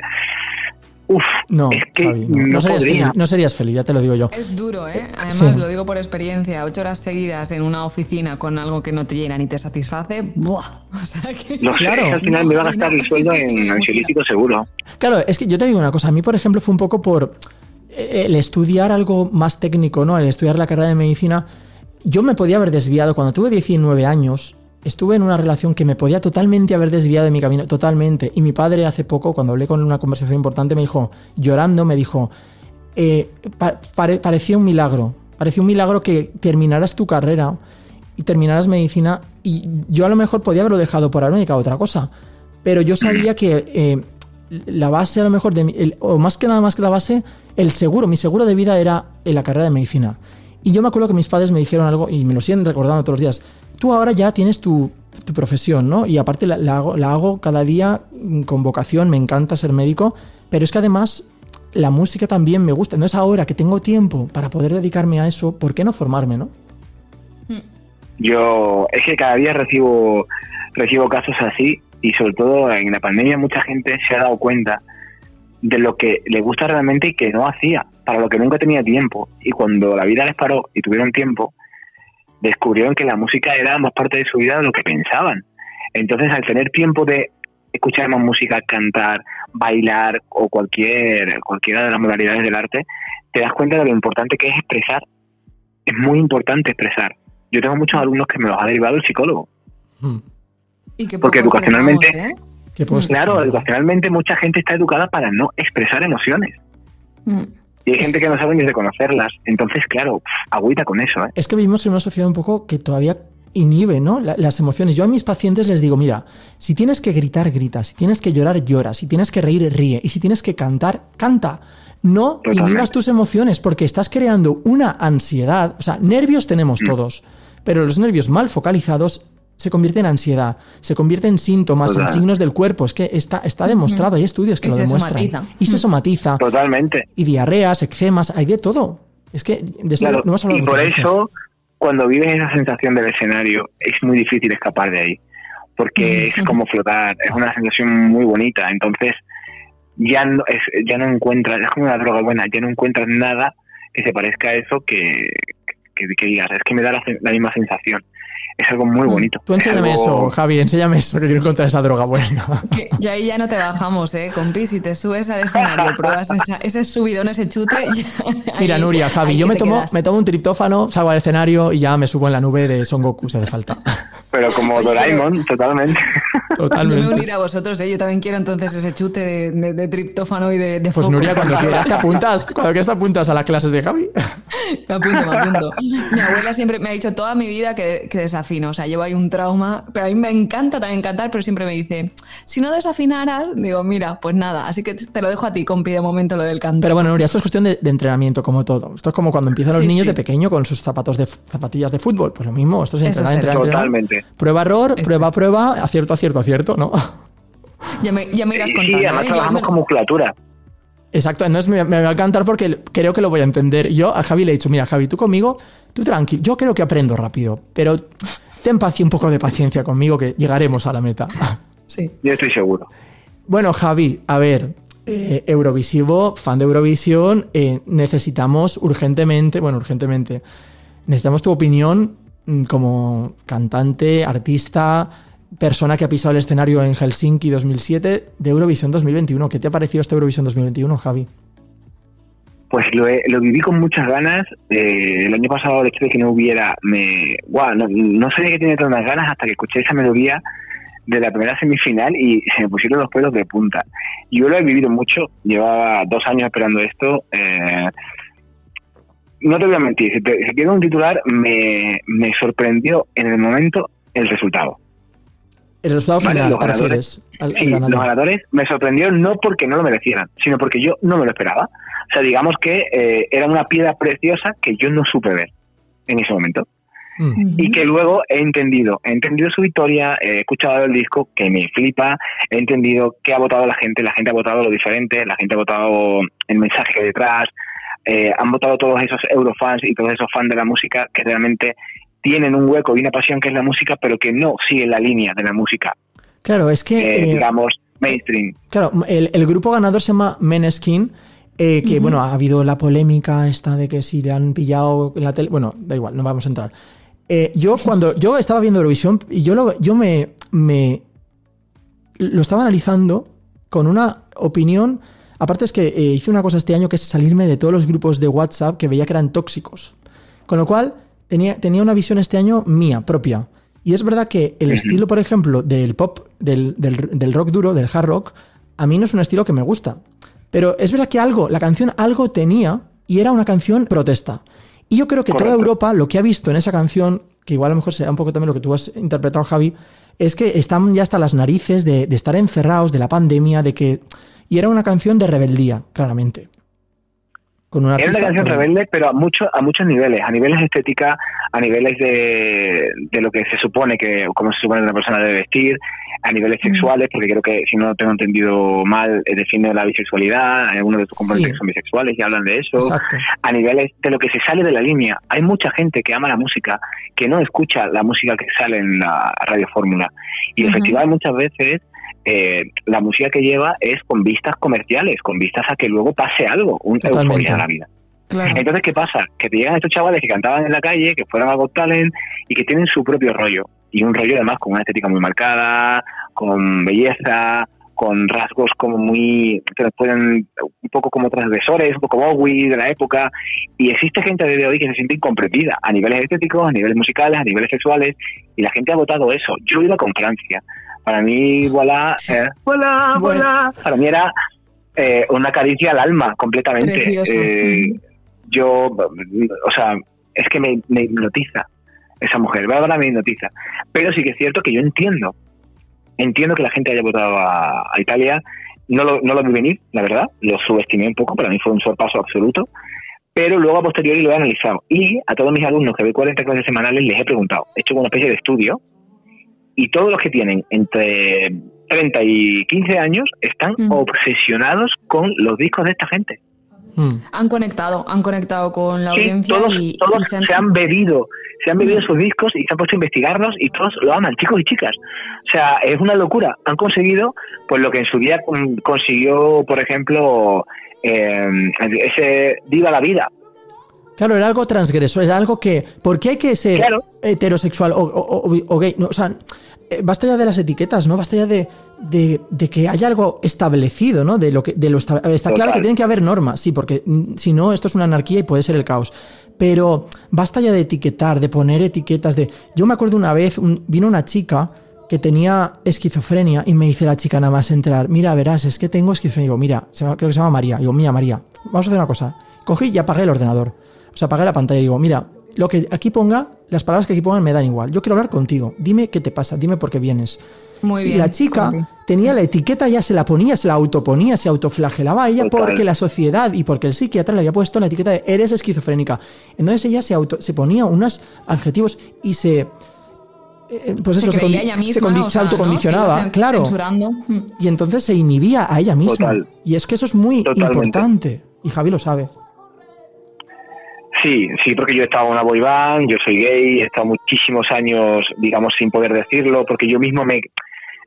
uff, No, es que Javi, no. no, No serías, feliz, no serías feliz, ya te lo digo yo. Es duro, ¿eh? Además, Sí. lo digo por experiencia. Ocho horas seguidas en una oficina con algo que no te llena ni te satisface. ¡Buah! O sea que... Sé, Claro. al final me va a gastar el sueldo en sí, ansiolítico seguro. Claro, es que yo te digo una cosa, a mí por ejemplo fue un poco por eh, el estudiar algo más técnico, ¿no? El estudiar la carrera de medicina, yo me podía haber desviado cuando tuve 19 años. Estuve en una relación que me podía totalmente haber desviado de mi camino, totalmente. Y mi padre hace poco, cuando hablé con una conversación importante, me dijo, llorando, me dijo, eh, pa- pare- parecía un milagro. Parecía un milagro que terminaras tu carrera y terminaras medicina. Y yo a lo mejor podía haberlo dejado por haberme dedicado a otra cosa. Pero yo sabía que eh, la base a lo mejor de mi- o más que nada más que la base, el seguro, mi seguro de vida era en la carrera de medicina. Y yo me acuerdo que mis padres me dijeron algo y me lo siguen recordando todos los días. Tú ahora ya tienes tu, tu profesión, ¿no? Y aparte la, la hago, la hago cada día mm, con vocación, me encanta ser médico, pero es que además la música también me gusta. Entonces ahora que tengo tiempo para poder dedicarme a eso, ¿por qué no formarme, no? Yo, es que cada día recibo, recibo casos así y sobre todo en la pandemia mucha gente se ha dado cuenta de lo que le gusta realmente y que no hacía, para lo que nunca tenía tiempo. Y cuando la vida les paró y tuvieron tiempo, descubrieron que la música era más parte de su vida de lo que pensaban. Entonces, al tener tiempo de escuchar más música, cantar, bailar o cualquier cualquiera de las modalidades del arte, te das cuenta de lo importante que es expresar. Es muy importante expresar. Yo tengo muchos alumnos que me los ha derivado el psicólogo. Mm. Y que Porque educacionalmente- ¿eh? ¿Qué puedo Claro, educacionalmente mucha gente está educada para no expresar emociones. Mm. Y hay gente que no sabe ni reconocerlas. Entonces, claro, agüita con eso, ¿eh? Es que vivimos en una sociedad un poco que todavía inhibe ¿no? La- las emociones. Yo a mis pacientes les digo, mira, si tienes que gritar, grita, si tienes que llorar, llora, si tienes que reír, ríe, y si tienes que cantar, canta. No Totalmente. inhibas tus emociones porque estás creando una ansiedad. O sea, nervios tenemos Mm. todos, pero los nervios mal focalizados se convierten en ansiedad, se convierten en síntomas, en signos del cuerpo. Es que está, está demostrado, hay estudios que Y lo demuestran. somatiza. Y se somatiza. Totalmente. Y diarreas, eczemas, hay de todo. Es que de esto Claro. no hemos hablado Y por veces. eso, cuando vives esa sensación del escenario, es muy difícil escapar de ahí. Porque es como flotar, es una sensación muy bonita. Entonces, ya no, es, ya no encuentras, es como una droga buena, ya no encuentras nada que se parezca a eso que, que, que digas, es que me da la, la misma sensación. Es algo muy bonito. Tú enséñame Es algo- eso, Javi, enséñame eso, que quiero encontrar esa droga buena. Que- Y ahí ya no te bajamos, ¿eh? Compi, si te subes al escenario, pruebas esa- ese subidón, ese chute. ya- Mira, ahí- Nuria, Javi, yo me tomo, quedas. me tomo un triptófano, salgo al escenario y ya me subo en la nube de Son Goku, si hace falta. Pero como Oye, Doraemon, totalmente. Yo me Totalmente. uniré a vosotros, ¿eh? Yo también quiero entonces ese chute de, de- de triptófano y de, de Pues foco. Nuria, cuando quieras te apuntas, cuando quieras te apuntas a las clases de Javi. Me apunto, me apunto. Mi abuela siempre me ha dicho toda mi vida que, que desafino. O sea, llevo ahí un trauma. Pero a mí me encanta también cantar, pero siempre me dice, si no desafinaras, digo, mira, pues nada. Así que te lo dejo a ti, compi, de momento lo del canto. Pero bueno, Nuria, esto es cuestión de, de entrenamiento, como todo. Esto es como cuando empiezan los Sí, niños sí. de pequeño con sus zapatos de zapatillas de fútbol. Pues lo mismo, esto es entrenar, es entrenar, entrenar. Totalmente. Prueba, error, Este. prueba, prueba, acierto, acierto, acierto, ¿no? ya, me, ya me irás Y contando. sí, además ¿eh? Trabajamos con musculatura. Exacto, entonces me, me va a encantar porque creo que lo voy a entender. Yo a Javi le he dicho, mira, Javi, tú conmigo, tú tranquilo, yo creo que aprendo rápido, pero ten paci- un poco de paciencia conmigo que llegaremos a la meta. Sí. Yo estoy seguro. Bueno, Javi, a ver, eh, Eurovisivo, fan de Eurovisión, eh, necesitamos urgentemente, bueno, urgentemente, necesitamos tu opinión mm, como cantante, artista, persona que ha pisado el escenario en Helsinki 2007 de Eurovisión 2021. ¿Qué te ha parecido este Eurovisión 2021, Javi? Pues lo, he- lo viví con muchas ganas. Eh, el año pasado, hecho de que no hubiera, me. Guau, no, no sabía que tenía tantas ganas hasta que escuché esa melodía de la primera semifinal y se me pusieron los pelos de punta. Yo lo he vivido mucho, llevaba dos años esperando esto. eh, no te voy a mentir, si, si quiero un titular, me, me sorprendió en el momento el resultado. El resultado Vale, final, los ¿te ganadores. refieres? Al- al Sí, ganador. los ganadores me sorprendió no porque no lo merecieran, sino porque yo no me lo esperaba. O sea, digamos que eh, era una piedra preciosa que yo no supe ver en ese momento. Mm. Y que luego he entendido, he entendido su victoria, he escuchado el disco que me flipa, he entendido qué ha votado la gente, la gente ha votado lo diferente, la gente ha votado el mensaje detrás, eh, han votado todos esos eurofans y todos esos fans de la música que realmente tienen un hueco y una pasión que es la música, pero que no siguen la línea de la música, Claro, es que. eh, eh, digamos, mainstream. Claro, el, el grupo ganador se llama Meneskin. eh, que bueno, ha habido la polémica esta de que si le han pillado en la tele. Bueno, da igual, no vamos a entrar. Eh, yo cuando yo estaba viendo Eurovisión y yo lo, yo me, me lo estaba analizando con una opinión. Aparte es que eh, hice una cosa este año que es salirme de todos los grupos de WhatsApp que veía que eran tóxicos. Con lo cual tenía, tenía una visión este año mía, propia. Y es verdad que el estilo, por ejemplo, del pop, del, del- del rock duro, del hard rock, a mí no es un estilo que me gusta. Pero es verdad que algo, la canción algo tenía y era una canción protesta. Y yo creo que toda. Europa lo que ha visto en esa canción, que igual a lo mejor será un poco también lo que tú has interpretado, Javi, es que están ya hasta las narices de, de estar encerrados, de la pandemia, de que... Y era una canción de rebeldía, claramente. Con una Era una artista canción rebelde. rebelde, pero a muchos a muchos niveles, a niveles estética, a niveles de, de lo que se supone que, cómo se supone que una persona debe vestir, a niveles sexuales, porque creo que, si no lo tengo entendido mal, eh, define la bisexualidad, algunos de sus componentes Sí. son bisexuales y hablan de eso, Exacto. a niveles de lo que se sale de la línea. Hay mucha gente que ama la música, que no escucha la música que sale en la Radio Fórmula. Y el festival muchas veces, eh, la música que lleva es con vistas comerciales, con vistas a que luego pase algo, un euforia en la vida. Claro. Entonces, ¿qué pasa? Que te llegan estos chavales que cantaban en la calle, que fueron a Got Talent y que tienen su propio rollo. Y un rollo además con una estética muy marcada, con belleza, con rasgos como muy, que nos pueden, un poco como transgresores, un poco Bowie de la época. Y existe gente a día de hoy que se siente incomprendida a niveles estéticos, a niveles musicales, a niveles sexuales. Y la gente ha votado eso. Yo iba con Francia. Para mí, voilà, eh, voilà, Bueno. voilà. Para mí era eh, una caricia al alma completamente. Eh, yo, o sea, es que me, me hipnotiza esa mujer, Bárbara me hipnotiza. Pero sí que es cierto que yo entiendo, entiendo que la gente haya votado a, a Italia, no lo, no lo vi venir, la verdad, lo subestimé un poco, para mí fue un sorpaso absoluto, pero luego a posteriori lo he analizado. Y a todos mis alumnos que doy 40 clases semanales les he preguntado, he hecho una especie de estudio, y todos los que tienen entre 30 y 15 años están Mm. obsesionados con los discos de esta gente. Mm. Han conectado, han conectado con la Sí, audiencia todos, y, todos y se, han... bebido, se han bebido Mm. sus discos y se han puesto a investigarlos y todos lo aman, chicos y chicas. O sea, es una locura. Han conseguido pues lo que en su día consiguió, por ejemplo, eh, ese Viva la Vida. Claro, era algo transgresor, era algo que. ¿Por qué hay que ser Claro. heterosexual o, o- o- o gay? No, o sea, eh, basta ya de las etiquetas, ¿no? Basta ya de, de- de que haya algo establecido, ¿no? De lo que de lo esta- Está claro que tienen que haber normas, sí, porque mm, si no, esto es una anarquía y puede ser el caos. Pero basta ya de etiquetar, de poner etiquetas de. Yo me acuerdo una vez, un- vino una chica que tenía esquizofrenia y me dice la chica nada más entrar, mira, verás, es que tengo esquizofrenia. Digo, mira, se creo que se llama María. Digo, mira, María, vamos a hacer una cosa. Cogí y apagué el ordenador. O sea, apagué la pantalla y digo, mira, lo que aquí ponga, las palabras que aquí pongan me dan igual. Yo quiero hablar contigo. Dime qué te pasa, dime por qué vienes. Muy Y bien. la chica tenía la etiqueta, ya se la ponía, se la autoponía, se autoflagelaba a ella Total. porque la sociedad y porque el psiquiatra le había puesto la etiqueta de eres esquizofrénica. Entonces ella se, auto, se ponía unos adjetivos y se. eh, Pues eso, se se, autocondicionaba, claro. Censurando. Y entonces se inhibía a ella misma. Total. Y es que eso es muy Totalmente. importante. Y Javi lo sabe. Sí, sí, porque yo he estado en una boy band, yo soy gay, he estado muchísimos años, digamos, sin poder decirlo, porque yo mismo me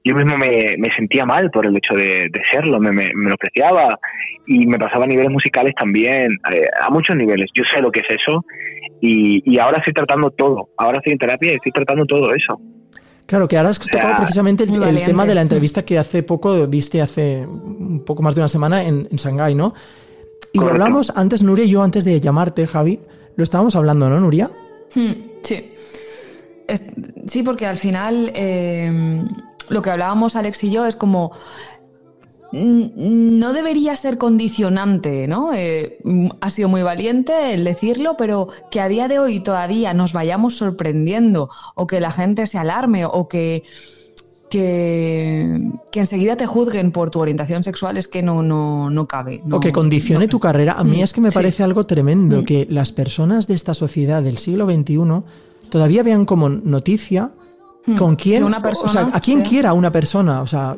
yo mismo me, me sentía mal por el hecho de, de serlo, me, me, me lo apreciaba y me pasaba a niveles musicales también, eh, a muchos niveles. Yo sé lo que es eso y, y ahora estoy tratando todo, ahora estoy en terapia y estoy tratando todo eso. Claro, que ahora has tocado sea, precisamente el, tema de la entrevista que hace poco diste hace un poco más de una semana en, en Shanghái, ¿no? Y lo Correcto. hablamos antes, Nuria y yo, antes de llamarte, Javi, lo estábamos hablando, ¿no, Nuria? Hmm, Sí. Es- sí, porque al final eh, lo que hablábamos Alex y yo es como no debería ser condicionante, ¿no? Eh, ha sido muy valiente el decirlo, pero que a día de hoy todavía nos vayamos sorprendiendo o que la gente se alarme o que, que, que enseguida te juzguen por tu orientación sexual es que no, no, no cabe. o que condicione no- tu carrera. A mí Mm, es que me sí. parece algo tremendo Mm. que las personas de esta sociedad del siglo XXI todavía vean como noticia Mm, con quién, o sea, a quién sí. quiera una persona. O sea,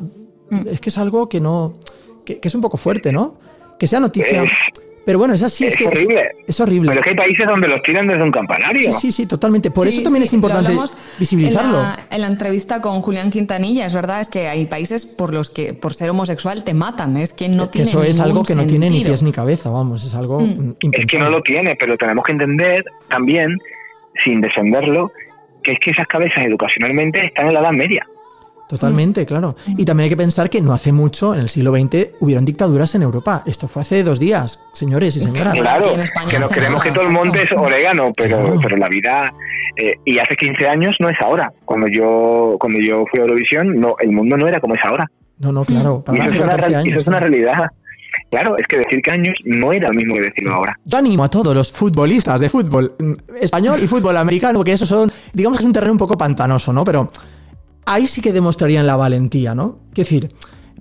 es que es algo que no, que, que es un poco fuerte, ¿no? Que sea noticia. Pero bueno, es así, es, es que es- horrible. Es, horrible. Pero es que hay países donde los tiran desde un campanario. Sí, sí, sí, totalmente. Por Sí, eso también sí, es importante visibilizarlo. En la, en la entrevista con Julián Quintanilla, es verdad, es que hay países por los que por ser homosexual te matan, es que no tiene eso es algo que no tiene ni pies ni cabeza, vamos, es algo Mm. Es que no lo tiene, pero tenemos que entender también, sin defenderlo, que es que esas cabezas educacionalmente están en la Edad Media. Totalmente, claro. Y también hay que pensar que no hace mucho, en el siglo XX, hubieron dictaduras en Europa. Esto fue hace dos días, señores y señoras. Claro, aquí en España que nos creemos nada, que todo el monte es orégano, pero, Claro. pero la vida... eh, y hace 15 años no es ahora. Cuando yo cuando yo fui a Eurovisión, no, el mundo no era como es ahora. No, no, claro. Y eso, es una, 14 real- años. eso es una ¿no? realidad. Claro, es que decir que años no era lo mismo que decirlo ahora. Yo animo a todos los futbolistas de fútbol mm, español y fútbol americano, porque eso son, digamos que es un terreno un poco pantanoso, ¿no? Pero ahí sí que demostrarían la valentía, ¿no? Es decir,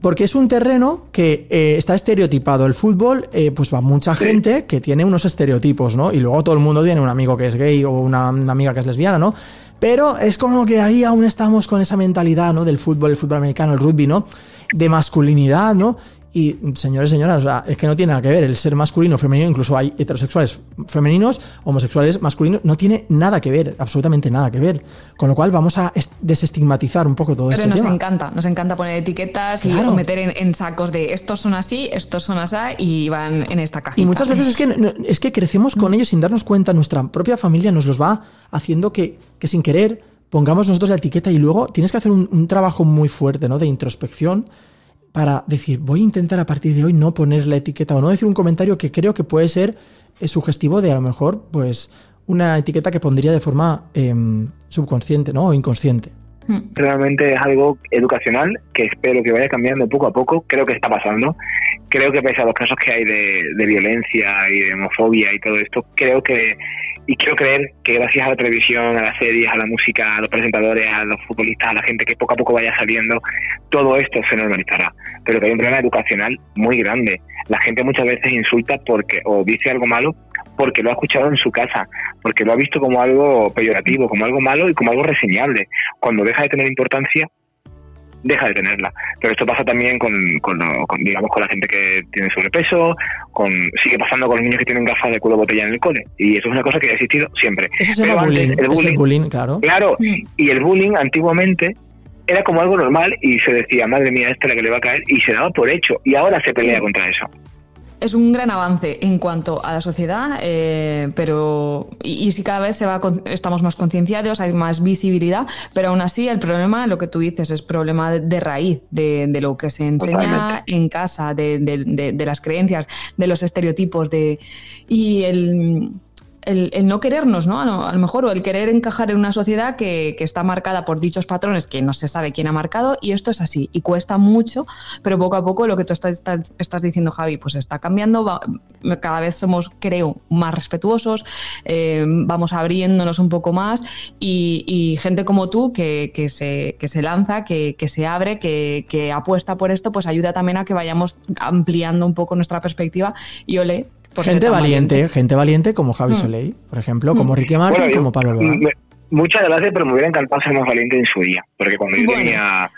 porque es un terreno que eh, está estereotipado. El fútbol, eh, pues va mucha gente que tiene unos estereotipos, ¿no? Y luego todo el mundo tiene un amigo que es gay o una, una amiga que es lesbiana, ¿no? Pero es como que ahí aún estamos con esa mentalidad, ¿no? Del fútbol, el fútbol americano, el rugby, ¿no? De masculinidad, ¿no? Y señores y señoras, o sea, es que no tiene nada que ver el ser masculino o femenino, incluso hay heterosexuales femeninos, homosexuales masculinos, no tiene nada que ver, absolutamente nada que ver. Con lo cual vamos a est- desestigmatizar un poco todo Pero este nos tema. encanta, nos encanta poner etiquetas Claro. y meter en, en sacos de estos son así, estos son así y van en esta cajita. Y muchas veces es que, es que crecemos con ellos sin darnos cuenta, nuestra propia familia nos los va haciendo que, que sin querer pongamos nosotros la etiqueta y luego tienes que hacer un, un trabajo muy fuerte ¿no? de introspección para decir, voy a intentar a partir de hoy no poner la etiqueta o no decir un comentario que creo que puede ser eh, sugestivo de a lo mejor pues una etiqueta que pondría de forma em, subconsciente ¿no? o inconsciente. Realmente es algo educacional que espero que vaya cambiando poco a poco. Creo que está pasando. Creo que pese a los casos que hay de, de violencia y de homofobia y todo esto, creo que y quiero creer que gracias a la televisión, a las series, a la música, a los presentadores, a los futbolistas, a la gente que poco a poco vaya saliendo, todo esto se normalizará. Pero que hay un problema educacional muy grande. La gente muchas veces insulta porque o dice algo malo porque lo ha escuchado en su casa, porque lo ha visto como algo peyorativo, como algo malo y como algo reseñable. Cuando deja de tener importancia, deja de tenerla. Pero esto pasa también con, con, lo- con, digamos, con la gente que tiene sobrepeso, con sigue pasando con los niños que tienen gafas de culo botella en el cole. Y eso es una cosa que ha existido siempre. Eso se Pero llama antes, bullying, el es bullying, el bullying, claro. Claro, Mm. y el bullying antiguamente era como algo normal y se decía, madre mía, esta es la que le va a caer, y se daba por hecho. Y ahora se pelea Sí. contra eso. Es un gran avance en cuanto a la sociedad, eh, pero y, y sí cada vez se va con- estamos más concienciados, hay más visibilidad, pero aún así el problema, lo que tú dices, es problema de, de raíz de, de lo que se enseña Totalmente. en casa, de- de las creencias, de los estereotipos, de y el el, no querernos, ¿no? A lo, mejor, o el querer encajar en una sociedad que, está marcada por dichos patrones que no se sabe quién ha marcado, y esto es así, y cuesta mucho, pero poco a poco lo que tú estás, diciendo, Javi, pues está cambiando, cada vez somos, creo, más respetuosos, eh, vamos abriéndonos un poco más, y, gente como tú que, se, lanza, que, que se abre, que, que apuesta por esto, pues ayuda también a que vayamos ampliando un poco nuestra perspectiva, y ole. Gente valiente, gente valiente como Javi Mm. Soleil, por ejemplo, como Ricky Martin, Bueno, como Pablo Alborán. muchas gracias, pero me hubiera encantado ser más valiente en su día. Porque cuando yo Bueno. tenía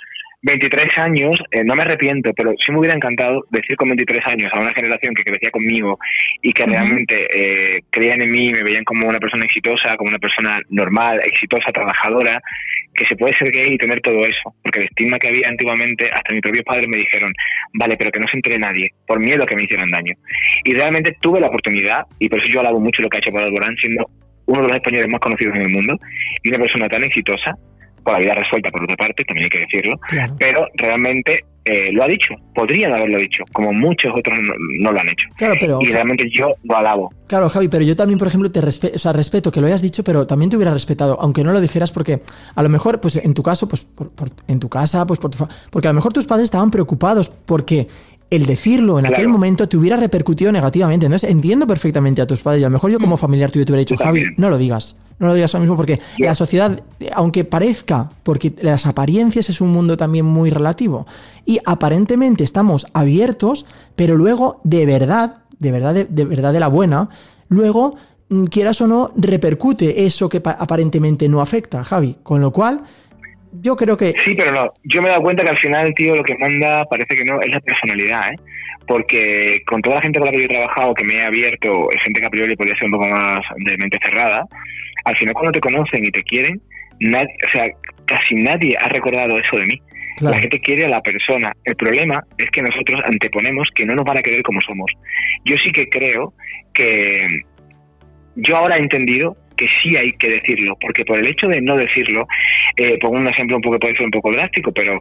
23 años, eh, no me arrepiento, pero sí me hubiera encantado decir con 23 años a una generación que crecía conmigo y que realmente eh, creían en mí, me veían como una persona exitosa, como una persona normal, exitosa, trabajadora, que se puede ser gay y tener todo eso. Porque el estigma que había antiguamente, hasta mis propios padres me dijeron, vale, pero que no se entere nadie, por miedo a que me hicieran daño. Y realmente tuve la oportunidad, y por eso yo alabo mucho lo que ha hecho Pablo Alborán, siendo uno de los españoles más conocidos en el mundo y una persona tan exitosa, con la vida resuelta por otra parte, también hay que decirlo, Claro. pero realmente eh, lo ha dicho, podrían haberlo dicho, como muchos otros no, no lo han hecho. Claro, pero Y realmente yo lo alabo. Claro, Javi, pero yo también, por ejemplo, te respeto, o sea, respeto que lo hayas dicho, pero también te hubiera respetado, aunque no lo dijeras, porque a lo mejor, pues en tu caso, pues por- por- en tu casa, pues por tu fa- porque a lo mejor tus padres estaban preocupados porque el decirlo en aquel momento te hubiera repercutido negativamente. Entonces entiendo perfectamente a tus padres y a lo mejor yo como familiar tuyo te hubiera dicho, Javi, no lo digas. No lo digas ahora mismo porque Yo- la sociedad, aunque parezca, porque las apariencias es un mundo también muy relativo y aparentemente estamos abiertos, pero luego de verdad, de verdad, de, de verdad de la buena, luego, mm, quieras o no, repercute eso que pa- aparentemente no afecta, Javi. Con lo cual, yo creo que... Sí, pero no. Yo me he dado cuenta que al final, tío, lo que manda parece que no es la personalidad, ¿eh? Porque con toda la gente con la que yo he trabajado, que me he abierto, es gente que a priori podría ser un poco más de mente cerrada, al final cuando te conocen y te quieren, o sea, casi nadie ha recordado eso de mí. Claro. La gente quiere a la persona. El problema es que nosotros anteponemos que no nos van a querer como somos. Yo sí que creo que yo ahora he entendido que sí hay que decirlo, porque por el hecho de no decirlo, eh, pongo un ejemplo un poco puede ser un poco drástico, pero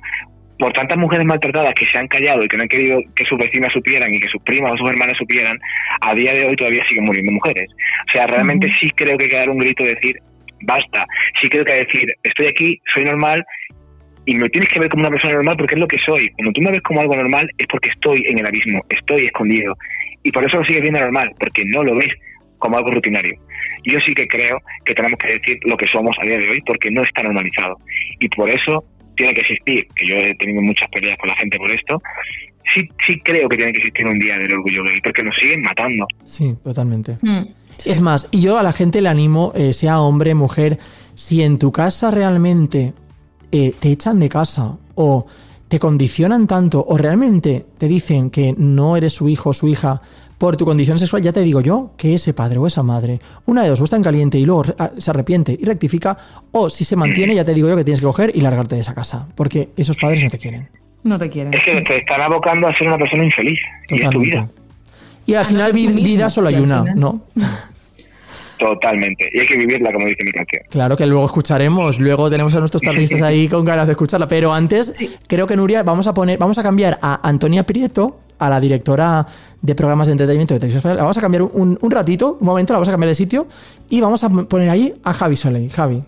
por tantas mujeres maltratadas que se han callado y que no han querido que sus vecinas supieran y que sus primas o sus hermanas supieran, a día de hoy todavía siguen muriendo mujeres. O sea, realmente sí creo que hay que dar un grito y decir, basta. Sí creo que hay que decir, estoy aquí, soy normal y me tienes que ver como una persona normal porque es lo que soy. Cuando tú me ves como algo normal es porque estoy en el abismo, estoy escondido. Y por eso lo sigues viendo normal, porque no lo ves como algo rutinario. Yo sí que creo que tenemos que decir lo que somos a día de hoy porque no está normalizado. Y por eso tiene que existir, que yo he tenido muchas peleas con la gente por esto, sí, sí creo que tiene que existir un día del orgullo gay, porque nos siguen matando. Sí, totalmente. Mm, Es más, y yo a la gente le animo, eh, sea hombre, mujer, si en tu casa realmente eh, te echan de casa o te condicionan tanto o realmente te dicen que no eres su hijo o su hija por tu condición sexual, ya te digo yo que ese padre o esa madre, una de dos, o está en caliente y luego ah, se arrepiente y rectifica, o si se mantiene, ya te digo yo que tienes que coger y largarte de esa casa, porque esos padres no te quieren. No te quieren. Es que te están abocando a ser una persona infeliz. Y es tu Totalmente. vida. Y al A no final vi- mismo, vida solo hay una, ¿no? Totalmente. Y hay que vivirla, como dice mi canción. Claro que luego escucharemos, luego tenemos a nuestros tarlistas ahí con ganas de escucharla, pero antes Sí. creo que Nuria vamos a poner, vamos a cambiar a Antonia Prieto, a la directora de programas de entretenimiento de televisión española, la vamos a cambiar un, un ratito, un momento, la vamos a cambiar de sitio y vamos a poner ahí a Javi Soleil. Javi,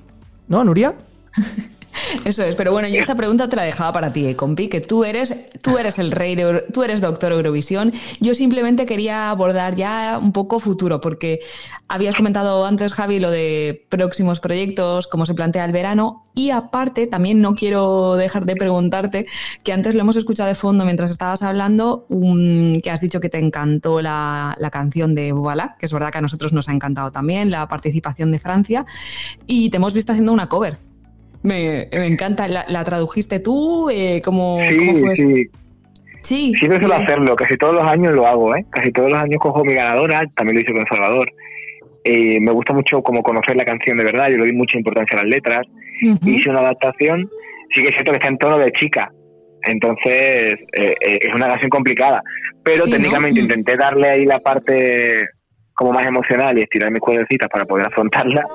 ¿no, Nuria? Eso es, pero bueno, yo esta pregunta te la dejaba para ti, eh, compi, que tú eres, tú eres el rey de tú eres doctor Eurovisión. Yo simplemente quería abordar ya un poco futuro, porque habías comentado antes, Javi, lo de próximos proyectos, cómo se plantea el verano, y aparte también no quiero dejar de preguntarte, que antes lo hemos escuchado de fondo mientras estabas hablando, un- que has dicho que te encantó la, la canción de Voilà, que es verdad que a nosotros nos ha encantado también, la participación de Francia, y te hemos visto haciendo una cover. Me, me encanta. ¿La, la tradujiste tú? Eh, ¿cómo, Sí, cómo fue eso? sí. Sí. Siempre suelo bien. hacerlo, casi todos los años lo hago, ¿eh? Casi todos los años cojo mi ganadora, también lo hice con Salvador. Eh, me gusta mucho como conocer la canción de verdad, yo le doy mucha importancia a las letras. Hice una adaptación, sí que es cierto que está en tono de chica, entonces eh, eh, es una canción complicada, pero técnicamente Mm. intenté darle ahí la parte como más emocional y estirar mis cuerdecitas para poder afrontarla,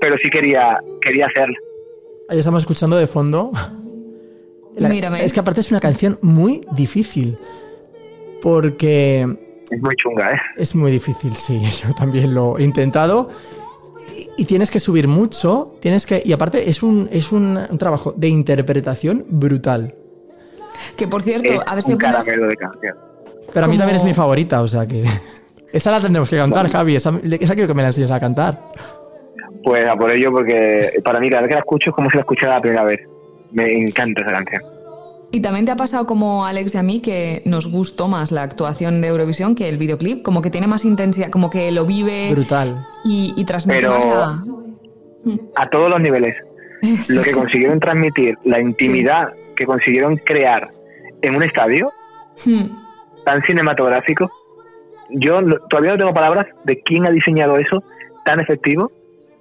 pero sí quería quería hacerla. Ahí estamos escuchando de fondo. La- Mírame. Es que aparte es una canción muy difícil, porque Es muy chunga, ¿eh? Es muy difícil, sí. Yo también lo he intentado. Y, y tienes que subir mucho. Tienes que. Y aparte, es un, es un, un trabajo de interpretación brutal. Que por cierto, Es a ver si un caramelo de canción. Pero a mí Como- también es mi favorita, o sea que. Esa la tendremos que cantar, Javi. Esa, esa quiero que me la enseñes a cantar. Pues a por ello, porque para mí cada vez que la escucho es como si la escuchara la primera vez. Me encanta esa canción. Y también te ha pasado como a Alex y a mí que nos gustó más la actuación de Eurovisión que el videoclip, como que tiene más intensidad, como que lo vive Brutal. y, y transmite Pero- más la. A todos los niveles. Lo que consiguieron transmitir, la intimidad que consiguieron crear en un estadio Hmm. tan cinematográfico. Yo todavía no tengo palabras de quién ha diseñado eso tan efectivo.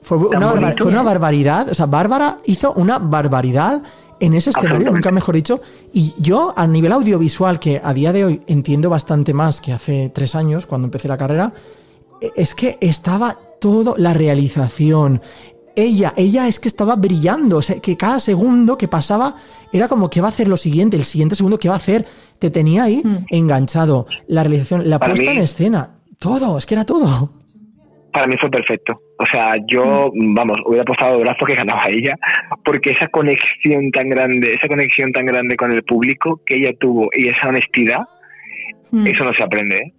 Fue una, fue barbaridad. O sea, Bárbara hizo una barbaridad en ese escenario, nunca mejor dicho. Y yo, a nivel audiovisual, que a día de hoy entiendo bastante más que hace tres años, cuando empecé la carrera, e- es que estaba todo, la realización, ella, ella es que estaba brillando, o sea, que cada segundo que pasaba era como que va a hacer lo siguiente, el siguiente segundo que va a hacer, te tenía ahí enganchado. La realización, la Para puesta mí- en escena, todo, es que era todo. Para mí fue perfecto. O sea, yo, vamos, hubiera apostado de brazo que ganaba ella, porque esa conexión tan grande, esa conexión tan grande con el público que ella tuvo y esa honestidad, Mm. eso no se aprende, ¿eh?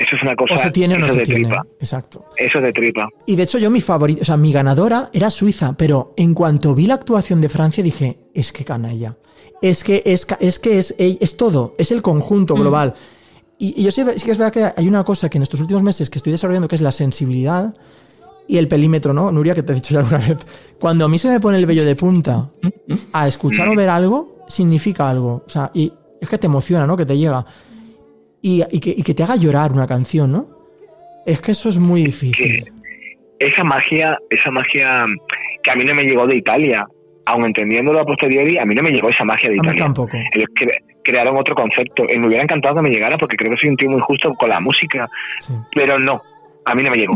Eso es una cosa O se tiene o no eso se de tiene. tripa. Exacto. Eso es de tripa. Y de hecho yo mi favorito, o sea, mi ganadora era Suiza, pero en cuanto vi la actuación de Francia dije, es que canalla. Es que es, es que es, es todo, es el conjunto global. Y, y yo sí, sí que es verdad que hay una cosa que en estos últimos meses que estoy desarrollando que es la sensibilidad y el pelímetro, ¿no? Nuria, que te he dicho ya alguna vez. Cuando a mí se me pone el vello de punta a escuchar o ver algo, significa algo. O sea, y es que te emociona, ¿no? Que te llega. Y, y que, y que te haga llorar una canción, ¿no? Es que eso es muy difícil. Esa magia, esa magia que a mí no me llegó de Italia, aun entendiéndolo a posteriori, a mí no me llegó esa magia de A mí Italia. tampoco. Ellos cre- crearon otro concepto. Y me hubiera encantado que me llegara porque creo que soy un tío muy justo con la música. Sí. pero no, a mí no me llegó.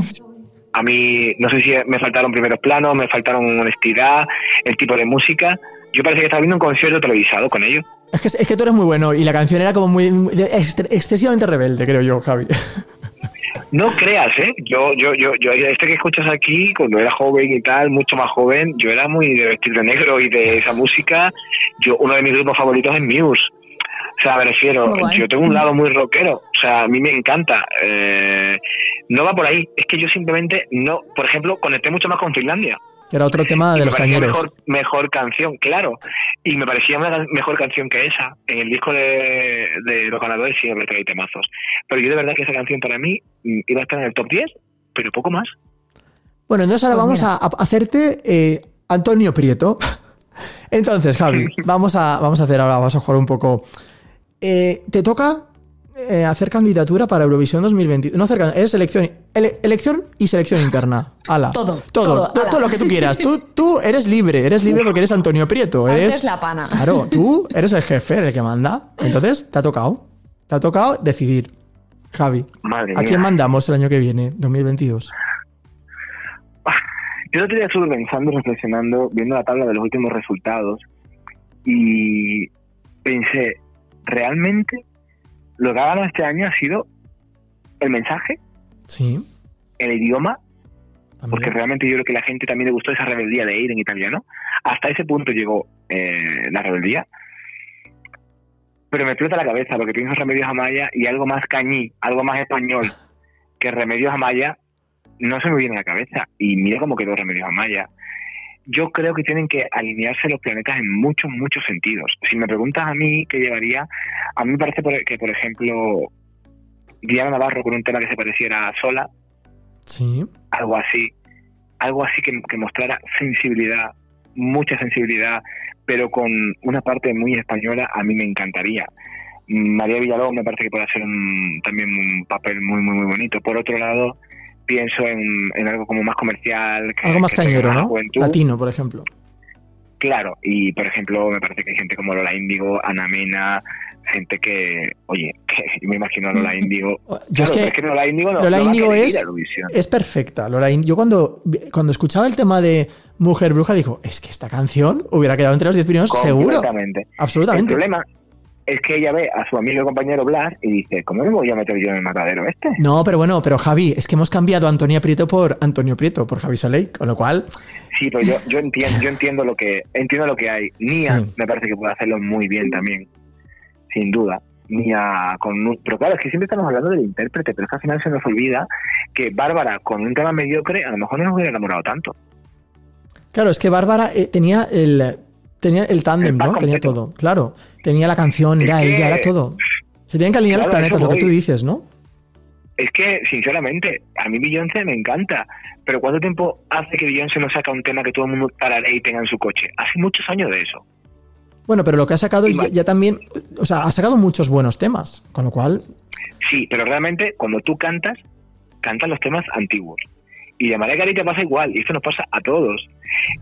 A mí, no sé si me faltaron primeros planos, me faltaron honestidad, el tipo de música. Yo parece que estaba viendo un concierto televisado con ellos. Es que, es que tú eres muy bueno y la canción era como muy, muy- ex- excesivamente rebelde, creo yo, Javi. No creas, ¿eh? Yo, yo, yo, yo, este que escuchas aquí, cuando era joven y tal, mucho más joven, yo era muy de vestir de negro y de esa música. Yo, uno de mis grupos favoritos es Muse. O sea, me refiero, yo tengo un lado muy rockero. O sea, a mí me encanta. Eh, no va por ahí. Es que yo simplemente no, por ejemplo, conecté mucho más con Finlandia. Que era otro tema Y de me los parecía cañeros. Mejor, mejor canción, claro. Y me parecía una mejor canción que esa. En el disco de, de los ganadores siempre trae temazos. Pero yo de verdad que esa canción para mí mm, iba a estar en el top 10, pero poco más. Bueno, entonces ahora Pues vamos a, a hacerte eh, Antonio Prieto. Entonces, Javi, vamos a, vamos a hacer ahora, vamos a jugar un poco. Eh, te toca eh, hacer candidatura para Eurovisión 2022. No hacer eres elección, ele- elección y selección interna. Ala. Todo, Todo, todo, todo, ala. todo lo que tú quieras. Tú, tú eres libre, eres libre porque eres Antonio Prieto. Antes Eres, la pana. Claro, tú eres el jefe, el que manda. Entonces, te ha tocado. Te ha tocado decidir. Javi, Madre ¿a mía. quién mandamos el año que viene, 2022? Yo el otro día estuve pensando, reflexionando, viendo la tabla de los últimos resultados y pensé, ¿realmente lo que ha ganado este año ha sido el mensaje, Sí. el idioma? también. Porque realmente yo creo que la gente también le gustó esa rebeldía de ir en italiano. Hasta ese punto llegó eh, la rebeldía. Pero me explota la cabeza porque pienso en Remedios Amaya y algo más cañí, algo más español que Remedios Amaya no se me viene a la cabeza. Y mira cómo quedó Remedios Amaya. Yo creo que tienen que alinearse los planetas en muchos, muchos sentidos. Si me preguntas a mí qué llevaría, a mí me parece por- que, por ejemplo, Diana Navarro con un tema que se pareciera a Sola, Sí. algo así, algo así que, que mostrara sensibilidad, mucha sensibilidad, pero con una parte muy española, a mí me encantaría. María Villalobos me parece que puede hacer un- también un papel muy, muy, muy bonito. Por otro lado, pienso en, en algo como más comercial. que- Algo más que cañero, ¿no? juventud. Latino, por ejemplo. Claro, y por ejemplo, me parece que hay gente como Lola Índigo, Ana Mena, gente que, oye, que yo me imagino a Lola Índigo. Yo Claro, es pero que Lola Índigo no, Lola no querer es- es perfecta. Lola Ín- Yo cuando, cuando escuchaba el tema de Mujer Bruja, digo, es que esta canción hubiera quedado entre los 10 primeros seguro. Completamente. El Absolutamente. problema es que ella ve a su amigo y compañero Blas y dice, ¿cómo me voy a meter yo en el matadero este? No, pero bueno, pero Javi, es que hemos cambiado a Antonia Prieto por Antonio Prieto, por Javi Soleil, con lo cual, Sí, pero yo, yo entiendo, yo entiendo lo que entiendo lo que hay. Nia Sí. me parece que puede hacerlo muy bien también, sin duda. Nia con un- pero claro, es que siempre estamos hablando del intérprete, pero es que al final se nos olvida que Bárbara con un tema mediocre a lo mejor no nos hubiera enamorado tanto. claro, es que Bárbara eh, tenía el tenía el tándem, ¿no? Tenía todo, claro. Tenía la canción, era que- ella, era todo. Se tienen que alinear los Claro, planetas, lo que tú dices, ¿no? Es que, sinceramente, a mí Beyoncé me encanta, pero ¿cuánto tiempo hace que Beyoncé no saca un tema que todo el mundo tarare y tenga en su coche? Hace muchos años de eso. Bueno, pero lo que ha sacado ya, ya también, o sea, ha sacado muchos buenos temas, con lo cual, Sí, pero realmente cuando tú cantas, cantas los temas antiguos. Y de María Carita pasa igual, y esto nos pasa a todos.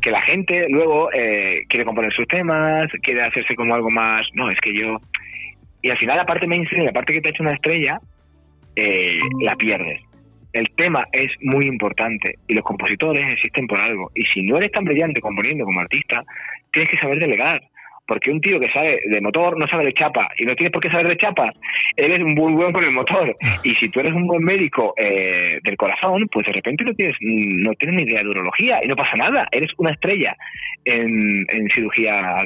Que la gente luego eh, quiere componer sus temas, quiere hacerse como algo más. No, es que yo. Y al final, la parte mainstream, la parte que te ha hecho una estrella, eh, la pierdes. el tema es muy importante y los compositores existen por algo. Y si no eres tan brillante componiendo como artista, tienes que saber delegar. Porque un tío que sabe de motor no sabe de chapa y no tienes por qué saber de chapa, eres muy buen con el motor. Y si tú eres un buen médico eh, del corazón, pues de repente no tienes, no tienes ni idea de urología y no pasa nada. Eres una estrella en, cirugía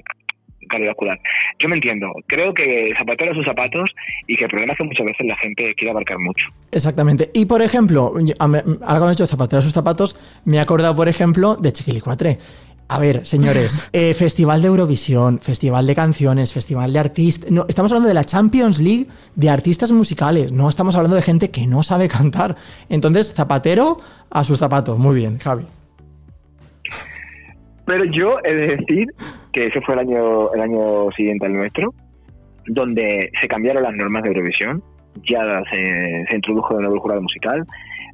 cardiovascular. Yo me entiendo. Creo que zapatero sus zapatos y que el problema es que muchas veces la gente quiere abarcar mucho. Exactamente. Y por ejemplo, ahora cuando he hecho zapatero sus zapatos, me he acordado, por ejemplo, de Chiquilicuatre. A ver, señores, eh, Festival de Eurovisión, Festival de Canciones, Festival de Artistas. No, estamos hablando de la Champions League de artistas musicales. No estamos hablando de gente que no sabe cantar. Entonces, zapatero a sus zapatos. Muy bien, Javi. Pero yo he de decir que ese fue el año, el año siguiente al nuestro, donde se cambiaron las normas de Eurovisión, ya se, se introdujo de nuevo el jurado musical.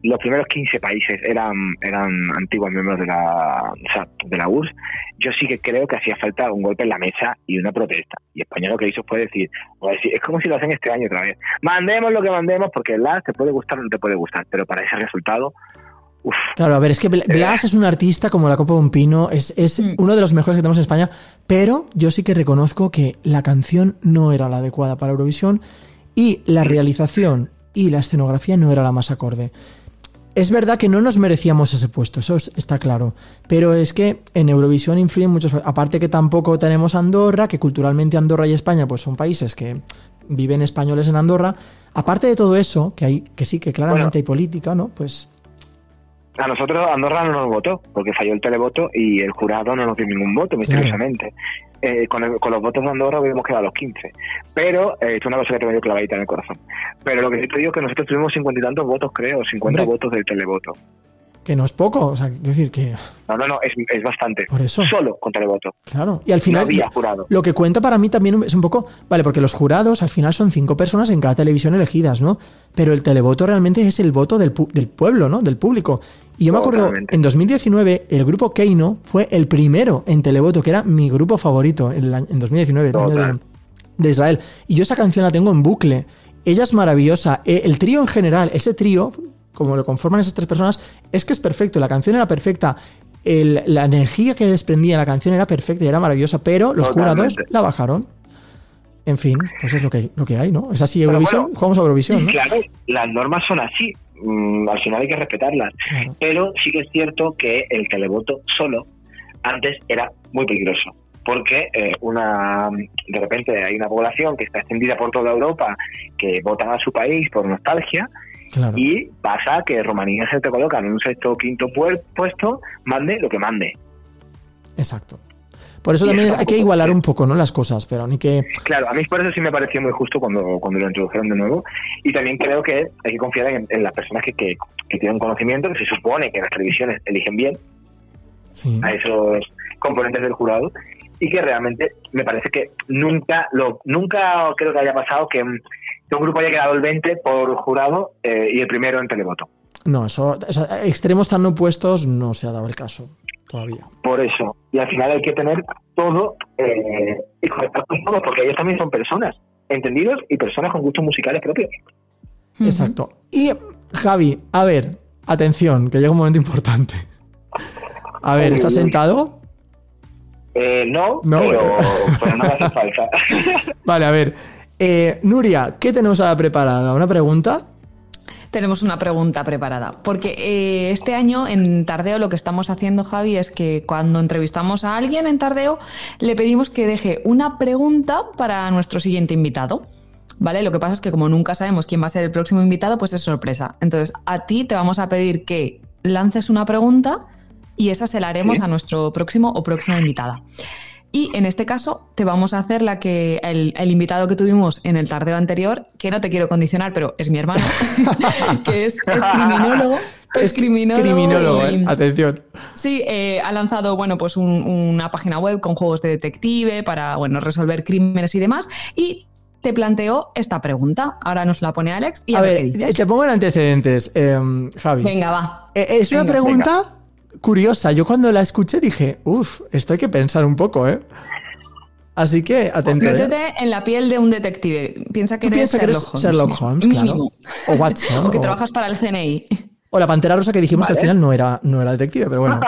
Los primeros 15 países eran, eran antiguos miembros de la, o sea, de la URSS. Yo sí que creo que hacía falta un golpe en la mesa y una protesta. Y España lo que hizo fue decir, o decir, es como si lo hacen este año otra vez. Mandemos lo que mandemos porque la te puede gustar o no te puede gustar, pero para ese resultado, uff, Claro, a ver, es que Bla- Blas es un artista como la Copa de un Pino, es, es uno de los mejores que tenemos en España, pero yo sí que reconozco que la canción no era la adecuada para Eurovisión y la realización y la escenografía no era la más acorde. Es verdad que no nos merecíamos ese puesto, eso es- está claro. Pero es que en Eurovisión influyen muchos. Aparte que tampoco tenemos Andorra, que culturalmente Andorra y España pues son países que viven españoles en Andorra. Aparte de todo eso, que hay, que sí, que claramente Bueno. hay política, ¿no? Pues A nosotros Andorra no nos votó, porque falló el televoto y el jurado no nos dio ningún voto, misteriosamente. Eh, con, el- con los votos de Andorra hubiéramos quedado a los 15. Pero, eh, es una cosa que tengo yo clavadita en el corazón. Pero lo que sí te digo es que nosotros tuvimos cincuenta y tantos votos, creo, 50 Hombre. votos del televoto. Que no es poco. O sea, quiero decir que. No, no, no, es, es bastante. Por eso. Solo con televoto. Claro. Y al No final. había jurado. Lo que cuenta para mí también es un poco. Vale, porque los jurados al final son cinco personas en cada televisión elegidas, ¿no? Pero el televoto realmente es el voto del, pu- del pueblo, ¿no? Del público. Y yo me acuerdo, Totalmente. en 2019, el grupo Keino fue el primero en televoto, que era mi grupo favorito en, el año- en 2019, el año de, Israel. Y yo esa canción la tengo en bucle. Ella es maravillosa. Eh, El trío en general, ese trío, como lo conforman esas tres personas, es que es perfecto. La canción era perfecta. El- la energía que desprendía la canción era perfecta y era maravillosa, pero los Totalmente. jurados la bajaron. En fin, pues es lo que, lo que hay, ¿no? Es así, Eurovisión, bueno, jugamos a Eurovisión, ¿no? Claro, las normas son así. Mm, al final hay que respetarlas. Claro. Pero sí que es cierto que el televoto solo antes era muy peligroso. Porque eh, una de repente hay una población que está extendida por toda Europa que votan a su país por nostalgia Claro. y pasa que Rumanía se te coloca en un sexto o quinto puesto, mande lo que mande. Exacto. Por eso también hay que igualar un poco, ¿no? Las cosas, pero ni que. Claro, a mí por eso sí me pareció muy justo cuando, cuando lo introdujeron de nuevo. Y también creo que hay que confiar en, en las personas que, que, que tienen conocimiento, que se supone que las televisiones eligen bien Sí. a esos componentes del jurado y que realmente me parece que nunca lo nunca creo que haya pasado que, que un grupo haya quedado el 20 por jurado eh, y el primero en televoto. No, eso, extremos tan opuestos no se ha dado el caso todavía. Por eso. Y al final hay que tener todo eh, y conectar con todos, porque ellos también son personas entendidos y personas con gustos musicales propios. Exacto. Y Javi, a ver, atención, que llega un momento importante. A ver, ¿estás sentado? Eh, no, No, pero, pero no hace falta. Vale, a ver. Eh, Nuria, ¿qué tenemos ahora preparada? ¿Una pregunta? Tenemos una pregunta preparada, porque eh, este año en Tardeo lo que estamos haciendo, Javi, es que cuando entrevistamos a alguien en Tardeo, le pedimos que deje una pregunta para nuestro siguiente invitado. ¿Vale? Lo que pasa es que como nunca sabemos quién va a ser el próximo invitado, pues es sorpresa. Entonces, a ti te vamos a pedir que lances una pregunta y esa se la haremos Sí. a nuestro próximo o próxima invitada. Y en este caso te vamos a hacer la que el, el invitado que tuvimos en el tardeo anterior, que no te quiero condicionar, pero es mi hermano, que es, es criminólogo. Es criminólogo. Criminólogo, y- ¿eh? Atención. Sí, eh, ha lanzado bueno, pues un- una página web con juegos de detective para bueno, resolver crímenes y demás. Y te planteo esta pregunta. Ahora nos la pone Alex y a, A ver, ver, qué dices. te pongo en antecedentes, eh, Javi. Venga, va. Eh, Es una Venga, pregunta curiosa. Yo cuando la escuché dije, uff, esto hay que pensar un poco, ¿eh? Así que, atento, ¿eh? En la piel de un detective. Piensa que Tú eres piensas que eres Sherlock Holmes. Sherlock Holmes, claro. Mínimo. O Watson. O que o- trabajas para el CNI. O la pantera rosa que dijimos que al final no era, no era detective, pero bueno.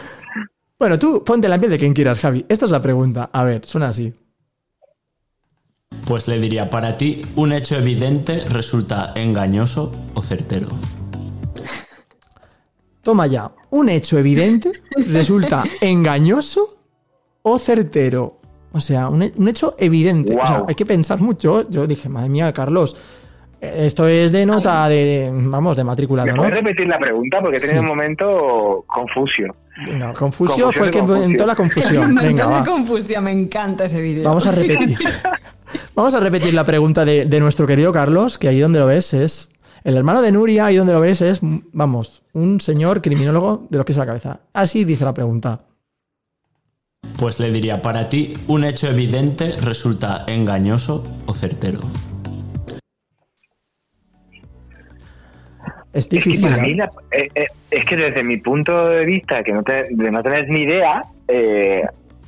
bueno, tú ponte la piel de quien quieras, Javi. Esta es la pregunta. A ver, suena así. Pues le diría, para ti, un hecho evidente resulta engañoso o certero. Toma ya. Un hecho evidente resulta engañoso o certero. O sea, un, un hecho evidente. O sea, hay que pensar mucho. Yo dije, madre mía, Carlos, eh, esto es de nota de, vamos, de matriculado, ¿Me ¿no? puedes repetir la pregunta? Porque he tenido Sí. un momento confusio. Venga, Confusio Confusión fue el que inventó la confusión. Venga, va. confusión, me encanta ese vídeo. Vamos a repetir. Vamos a repetir la pregunta de, de nuestro querido Carlos, que ahí donde lo ves es. El hermano de Nuria, ahí donde lo ves es, vamos, un señor criminólogo de los pies a la cabeza. Así dice la pregunta. Pues le diría, para ti, un hecho evidente resulta engañoso o certero. Es Es que, difícil. para ¿eh? mí la- eh, eh, es que desde mi punto de vista, que no te- de no tener ni idea, eh,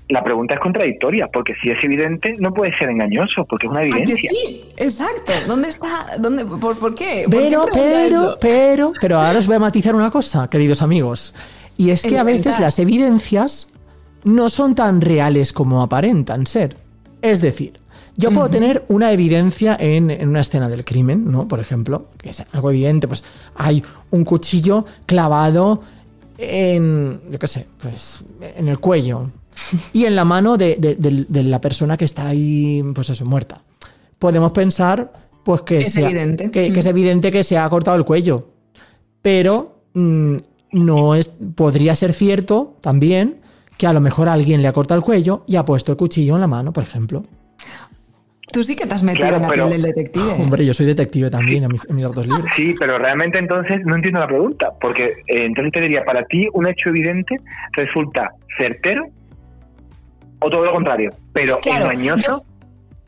la pregunta es contradictoria, porque si es evidente, no puede ser engañoso, porque es una ¿A que evidencia. sí? Exacto. ¿Dónde está? ¿Dónde? ¿Por, por qué? ¿Por qué Pero, pero, eso? pero, pero ahora os voy a matizar una cosa, queridos amigos. Y es que a veces las evidencias no son tan reales como aparentan ser. Es decir, yo puedo tener una evidencia en, en una escena del crimen, ¿no? Por ejemplo, que es algo evidente, pues hay un cuchillo clavado en, yo qué sé, pues en el cuello y en la mano de, de- de- de la persona que está ahí, pues eso, muerta. Podemos pensar, pues que, Es sea- evidente. que, que es Mm. evidente que se ha cortado el cuello, pero mm, no es, podría ser cierto también que a lo mejor alguien le ha cortado el cuello y ha puesto el cuchillo en la mano, por ejemplo. Tú sí que te has metido Claro, en la pero- piel del detective. ¿eh? Hombre, yo soy detective también en, mi- en mis datos libres. Sí, pero realmente entonces no entiendo la pregunta, porque eh, entonces te diría, para ti un hecho evidente resulta certero o todo lo contrario, pero Claro, engañoso. yo-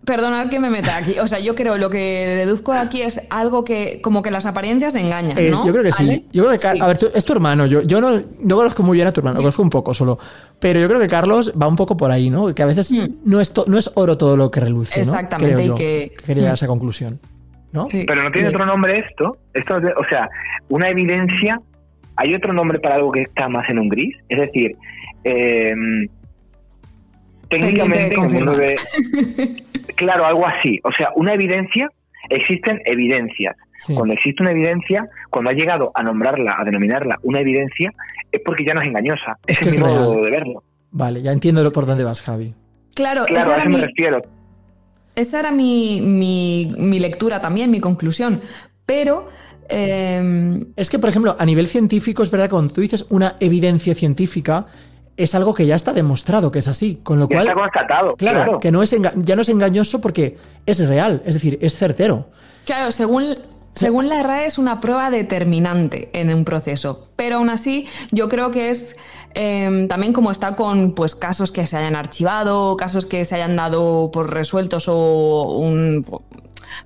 Perdonad que me meta aquí. O sea, yo creo lo que deduzco de aquí es algo que, como que las apariencias engañan, Es- ¿no? yo creo que sí. ¿Ale? Yo creo que, Sí. a ver, tú- es tu hermano. Yo, yo no, no conozco muy bien a tu hermano, lo conozco un poco solo. Pero yo creo que Carlos va un poco por ahí, ¿no? Que a veces Mm. no, es to- no es oro todo lo que reluce, ¿no? Exactamente, Creo y yo, que- quería llegar a Mm. esa conclusión. ¿No? Sí. Pero no tiene Sí. otro nombre esto. esto no o sea, una evidencia. ¿Hay otro nombre para algo que está más en un gris? Es decir, eh, técnicamente, en el mundo de. Claro, algo así. O sea, una evidencia. Existen evidencias. Sí. Cuando existe una evidencia, cuando ha llegado a nombrarla, a denominarla una evidencia, es porque ya no es engañosa. Es Ese que es mi modo de verlo. Vale, ya entiendo lo- por dónde vas, Javi. Claro, Claro, esa a era, eso me mi, refiero. esa era mi, mi- mi lectura también, mi conclusión. Pero eh, Es que, por ejemplo, a nivel científico, es verdad que cuando tú dices una evidencia científica, es algo que ya está demostrado que es así. Con lo Ya cual, está constatado. claro, Claro, que no es ya no es engañoso porque es real, es decir, es certero. Claro, según, según la RAE es una prueba determinante en un proceso, pero aún así yo creo que es eh, también como está con pues, casos que se hayan archivado, casos que se hayan dado por resueltos o un...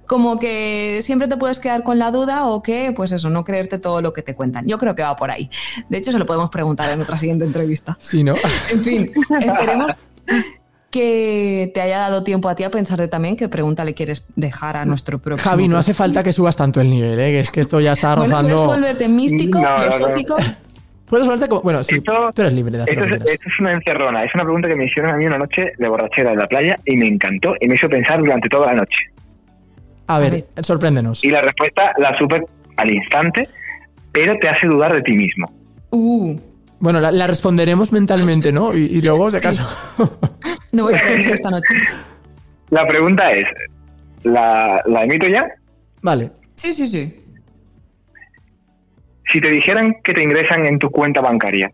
Como que siempre te puedes quedar con la duda o que, pues eso, no creerte todo lo que te cuentan. Yo creo que va por ahí. De hecho, se lo podemos preguntar en otra siguiente entrevista. Sí, ¿no? En fin, esperemos que te haya dado tiempo a ti a pensarte también qué pregunta le quieres dejar a nuestro próximo. Javi, no hace falta que subas tanto el nivel, ¿eh? que es que esto ya está Bueno, puedes rozando. volverte místico, No, no, no. filosófico. Puedes volverte como. Bueno, sí, Esto- tú eres libre de hacer Esto es, esto es una encerrona. Es una pregunta que me hicieron a mí una noche de borrachera en la playa y me encantó y me hizo pensar durante toda la noche. A ver, sorpréndenos. Y la respuesta la supe al instante, pero te hace dudar de ti mismo. Uh, Bueno, la, la responderemos mentalmente, ¿no? Y, y luego, si acaso. no voy a dormir esta noche. La pregunta es, ¿la, la emito ya? vale. Sí, sí, sí. Si te dijeran que te ingresan en tu cuenta bancaria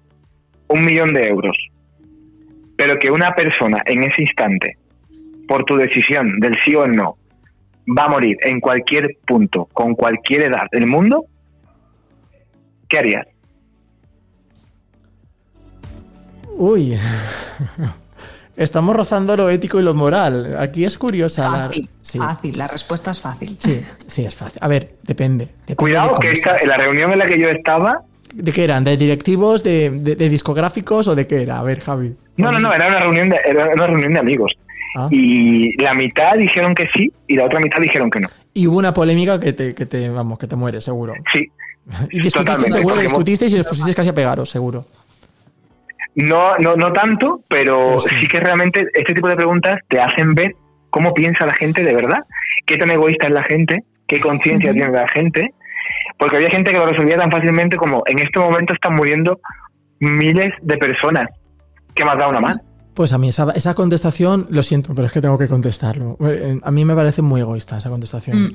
un millón de euros, pero que una persona en ese instante, por tu decisión del sí o el no, va a morir en cualquier punto, con cualquier edad del mundo, ¿qué harías? Uy. Estamos rozando lo ético y lo moral. Aquí es curiosa la. Fácil, Sí, fácil. La respuesta es fácil. sí, sí, es fácil. A ver, depende. depende Cuidado de que esta, en la reunión en la que yo estaba, ¿De qué eran? ¿De directivos? De, de- de discográficos? ¿O de qué era? A ver, Javi. no, no, no, era una reunión de, era una reunión de amigos. Ah. Y la mitad dijeron que sí y la otra mitad dijeron que no. Y hubo una polémica que te, que te, vamos, que te muere, seguro. Sí, Y discutisteis, seguro discutisteis y os pusisteis casi a pegaros, seguro. No, no, no tanto, pero sí. que realmente este tipo de preguntas te hacen ver cómo piensa la gente de verdad, qué tan egoísta es la gente, qué conciencia tiene la gente, porque había gente que lo resolvía tan fácilmente como en este momento están muriendo miles de personas. ¿Qué más da una más? Pues a mí esa, esa contestación, lo siento, pero es que tengo que contestarlo. Eh, A mí me parece muy egoísta esa contestación.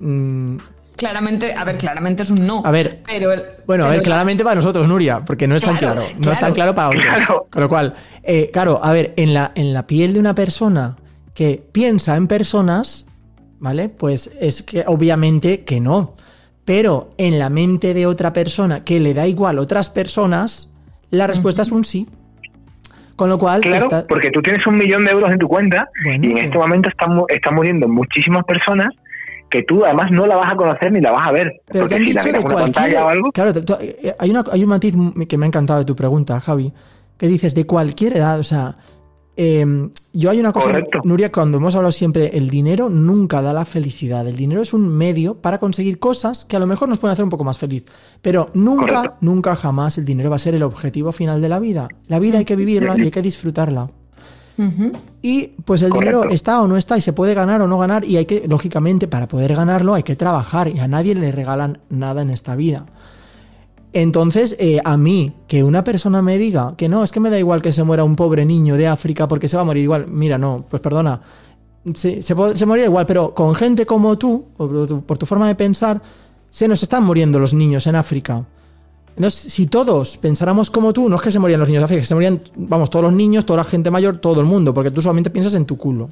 Mm, Claramente, a ver, claramente es un no. A ver, pero el- Bueno, a ver, la- claramente para nosotros, Nuria, porque no es tan Claro, claro. No es tan claro. para otros. Claro. Con lo cual, eh, claro, a ver, en la, en la piel de una persona que piensa en personas, ¿vale? Pues es que obviamente que no. Pero en la mente de otra persona que le da igual otras personas, la respuesta es un sí. Con lo cual, Claro, está- porque tú tienes un millón de euros en tu cuenta Bueno, y en este momento están, están muriendo muchísimas personas que tú además no la vas a conocer ni la vas a ver. Pero te han si dicho de cualquier. o algo, Claro, eh, hay, una- hay un matiz que me ha encantado de tu pregunta, Javi, que dices de cualquier edad. O sea, eh, yo hay una cosa, Correcto. Nuria, cuando hemos hablado siempre, el dinero nunca da la felicidad. El dinero es un medio para conseguir cosas que a lo mejor nos pueden hacer un poco más feliz. Pero nunca, Correcto. nunca jamás el dinero va a ser el objetivo final de la vida. La vida hay que vivirla y hay que disfrutarla. Y pues el Correcto. dinero está o no está y se puede ganar o no ganar y hay que, lógicamente, para poder ganarlo hay que trabajar y a nadie le regalan nada en esta vida. Entonces, eh, a mí, que una persona me diga que no, es que me da igual que se muera un pobre niño de África porque se va a morir igual. Mira, no, pues perdona, se, se, se moría igual, pero con gente como tú, por tu, por tu forma de pensar, se nos están muriendo los niños en África. Entonces, si todos pensáramos como tú, no es que se morían los niños de África, que se morían, vamos, todos los niños, toda la gente mayor, todo el mundo, porque tú solamente piensas en tu culo.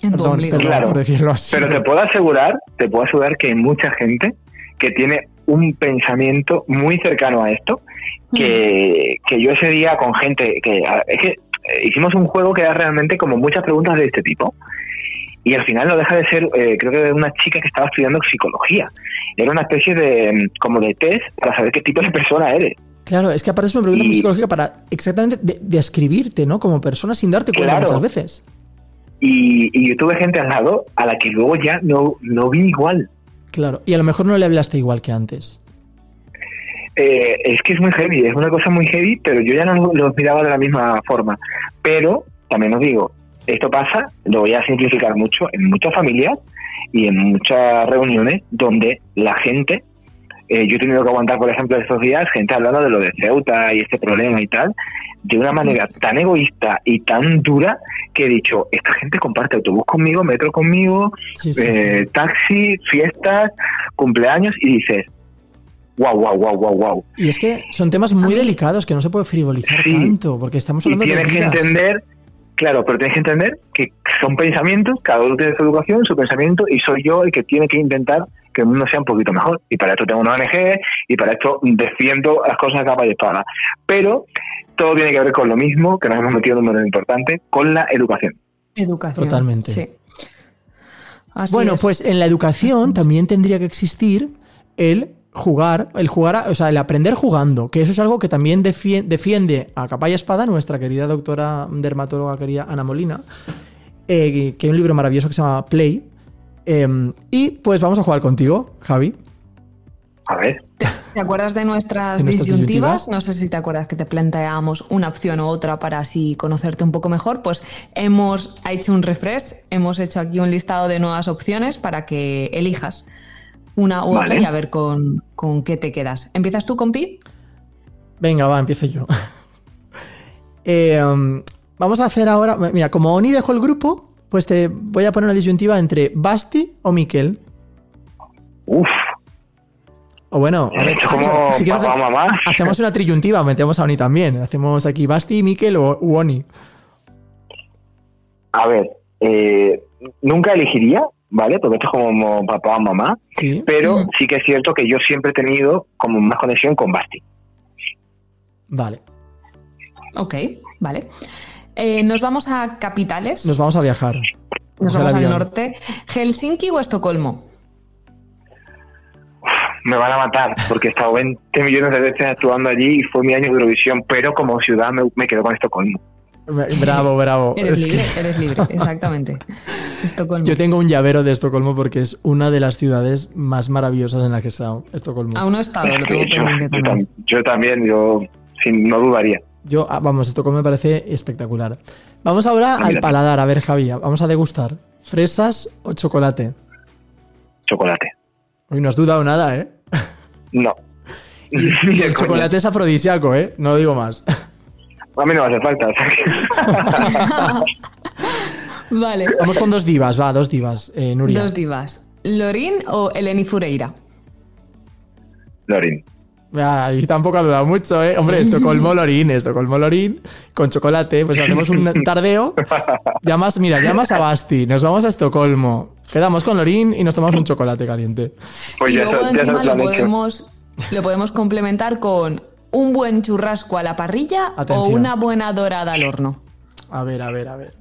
En Perdón, perdón Claro. por decirlo así. pero te puedo asegurar, te puedo asegurar que hay mucha gente que tiene un pensamiento muy cercano a esto, que, que yo ese día con gente que a- es que eh, hicimos un juego que era realmente como muchas preguntas de este tipo. Y al final no deja de ser, eh, creo que de una chica que estaba estudiando psicología. Era una especie de mm, como de test para saber qué tipo de persona eres. Claro, es que aparte es una pregunta Y- psicológica para exactamente de- describirte, ¿no? Como persona sin darte cuenta Claro. muchas veces. Y, y yo tuve gente al lado a la que luego ya no, no vi igual. Claro. Y a lo mejor no le hablaste igual que antes. Eh, es que es muy heavy, es una cosa muy heavy, pero yo ya no los miraba de la misma forma. Pero también os digo, esto pasa, lo voy a simplificar mucho, en muchas familias y en muchas reuniones donde la gente, eh, yo he tenido que aguantar, por ejemplo, estos días, gente hablando de lo de Ceuta y este problema y tal, de una manera tan egoísta y tan dura que he dicho, esta gente comparte autobús conmigo, metro conmigo, Sí, sí, eh, sí. taxi, fiestas, cumpleaños y dices, wow, wow, wow, wow, wow. Y es que son temas muy delicados que no se puede frivolizar tanto, porque estamos Y hablando de tienes que entender, claro, pero tienes que entender que son pensamientos, cada uno tiene su educación, su pensamiento, y soy yo el que tiene que intentar que el mundo sea un poquito mejor. Y para esto tengo una ONG, y para esto defiendo las cosas a capa y espada. Pero todo tiene que ver con lo mismo, que nos hemos metido en un número importante, con la educación. Educación. Totalmente. Sí. Así Bueno, es. pues en la educación también tendría que existir el jugar, el jugar, a- o sea, el aprender jugando, que eso es algo que también defie- defiende a capa y espada nuestra querida doctora dermatóloga querida Ana Molina, eh, que hay un libro maravilloso que se llama Play. Eh, y pues vamos a jugar contigo, Javi. A ver, ¿Te acuerdas de nuestras ¿De nuestras disyuntivas? disyuntivas? No sé si te acuerdas que te planteábamos una opción u otra para así conocerte un poco mejor. Pues hemos hecho un refresh, hemos hecho aquí un listado de nuevas opciones para que elijas una u otra y a ver con, con qué te quedas. ¿Empiezas tú con Pi? Venga, va, empiezo yo. Eh, um, vamos a hacer ahora. Mira, como Oni dejó el grupo, pues te voy a poner una disyuntiva entre Basti o Miquel. uff, O bueno, a ver, como si quieres papá, mamá. hacemos una triyuntiva, metemos a Oni también. Hacemos aquí Basti, Miquel o u Oni. A ver, eh, nunca elegiría, ¿vale? Porque esto es como papá o mamá. Sí. pero Mm. sí que es cierto que yo siempre he tenido como más conexión con Basti. Vale. Ok, vale. Eh, nos vamos a capitales. Nos vamos a viajar. Nos vamos al norte. ¿Helsinki o Estocolmo? Me van a matar porque he estado 20 millones de veces actuando allí y fue mi año de Eurovisión, pero como ciudad me, me quedo con Estocolmo. Bravo, bravo. Eres Es que- libre, eres libre, exactamente. Estocolmo. Yo tengo un llavero de Estocolmo porque es una de las ciudades más maravillosas en las que he estado, Estocolmo. Aún no he estado, lo tengo yo, pendiente también. tam- yo también, yo sin, no dudaría. Yo, ah, vamos, Estocolmo me parece espectacular. Vamos ahora Ah, al paladar, a ver, Javi, vamos a degustar. ¿Fresas o chocolate? Chocolate. Hoy no has dudado nada, ¿eh? No. Y el chocolate es afrodisíaco, ¿eh? No digo más. A mí no me hace falta. o sea que- Vale. Vamos con dos divas, va, dos divas. Eh, Nuria. Dos divas. ¿Lorín o Eleni Fureira? Lorin. Ah, y tampoco ha dudado mucho, ¿eh? Hombre, Estocolmo Lorín, Estocolmo Lorín, con chocolate, pues hacemos un tardeo. Llamas, mira, llamas a Basti, nos vamos a Estocolmo, quedamos con Lorín y nos tomamos un chocolate caliente. Pues y ya, luego está- ya encima lo podemos, lo podemos complementar con un buen churrasco a la parrilla o una buena dorada al horno. A ver, a ver, a ver.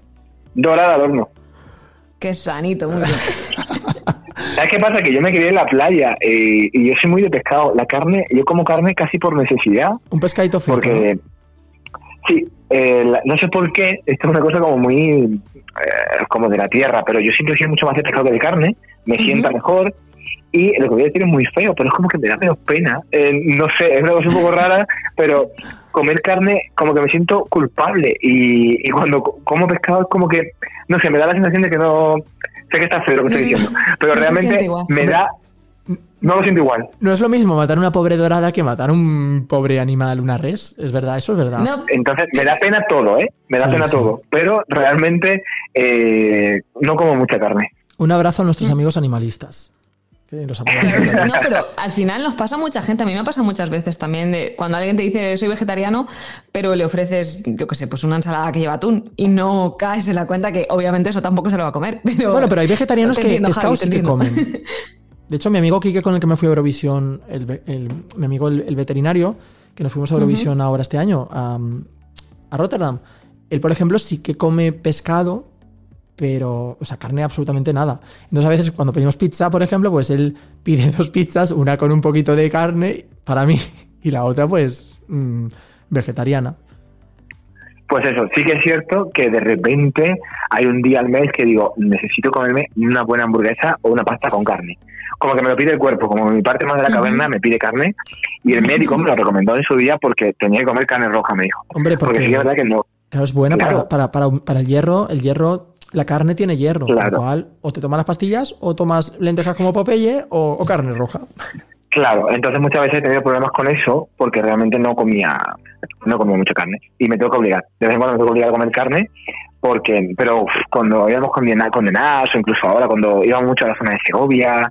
Dorada al horno. Qué sanito, muy bien. ¿Sabes qué pasa? Que yo me crié en la playa eh, y yo soy muy de pescado. La carne, yo como carne casi por necesidad. Un pescadito frito. Porque, sí, eh, la- no sé por qué, esto es una cosa como muy, eh, como de la tierra, pero yo siempre soy mucho más de pescado que de carne, me sienta mejor y lo que voy a decir es muy feo, pero es como que me da menos pena. Eh, no sé, es una cosa un poco rara, pero comer carne como que me siento culpable y, y cuando co- como pescado es como que, no sé, me da la sensación de que no, sé que está feo lo que No estoy diciendo, pero no realmente me da, no lo siento igual. No es lo mismo matar una pobre dorada que matar un pobre animal, una res. Es verdad, eso es verdad. No, Entonces, me da pena todo, ¿eh? Me da Sí, pena sí. todo. Pero realmente eh, no como mucha carne. Un abrazo a nuestros amigos animalistas. Los Claro sí, no, pero al final nos pasa a mucha gente. A mí me pasa muchas veces también de cuando alguien te dice soy vegetariano, pero le ofreces, yo qué sé, pues una ensalada que lleva atún y no caes en la cuenta que obviamente eso tampoco se lo va a comer. Pero, Bueno, pero hay vegetarianos que entiendo, Javi, sí que comen. De hecho, mi amigo Quique, con el que me fui a Eurovisión, el, mi amigo el, el veterinario, que nos fuimos a Eurovisión ahora este año, a, a Rotterdam, él, por ejemplo, sí que come pescado, pero, o sea, carne absolutamente nada. Entonces, a veces cuando pedimos pizza, por ejemplo, pues él pide dos pizzas, una con un poquito de carne para mí y la otra, pues, mm, vegetariana. Pues eso, sí que es cierto que de repente hay un día al mes que digo, necesito comerme una buena hamburguesa o una pasta con carne. Como que me lo pide el cuerpo, como mi parte más de la caverna me pide carne. Y el médico me lo recomendó en su día porque tenía que comer carne roja, me dijo. Hombre, Porque sí que es porque verdad que no. Claro, es buena Claro. para, para, para, para el hierro. El hierro, la carne tiene hierro. Con Claro. lo cual, o te tomas las pastillas, o tomas lentejas como Popeye, o, o carne roja. Claro, entonces muchas veces he tenido problemas con eso porque realmente no comía no comía mucha carne y me tengo que obligar. De vez en cuando me tengo que obligar a comer carne porque, pero uf, cuando íbamos condena- condenados o incluso ahora cuando íbamos mucho a la zona de Segovia,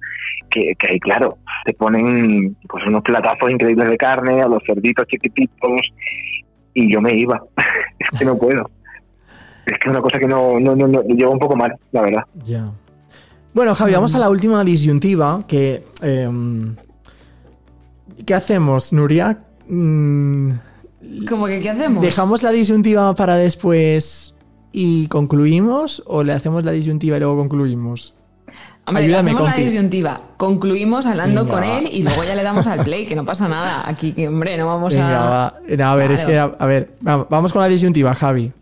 que, que ahí claro, te ponen pues unos platazos increíbles de carne a los cerditos chiquititos y yo me iba. es que no puedo. Es que es una cosa que no, no, no, no llevo un poco mal, la verdad. Ya. Bueno, Javi, vamos a la última disyuntiva que... em, ¿Qué hacemos, Nuria? Mm, como que ¿qué hacemos? ¿Dejamos la disyuntiva para después y concluimos? ¿O le hacemos la disyuntiva y luego concluimos? Hombre, Ayúdame, hacemos la disyuntiva. Concluimos hablando Venga, con él y luego ya le damos al play, que no pasa nada. Aquí, que hombre, no vamos Venga, a. va. No, a ver, es que... A, a ver, va- vamos con la disyuntiva, Javi.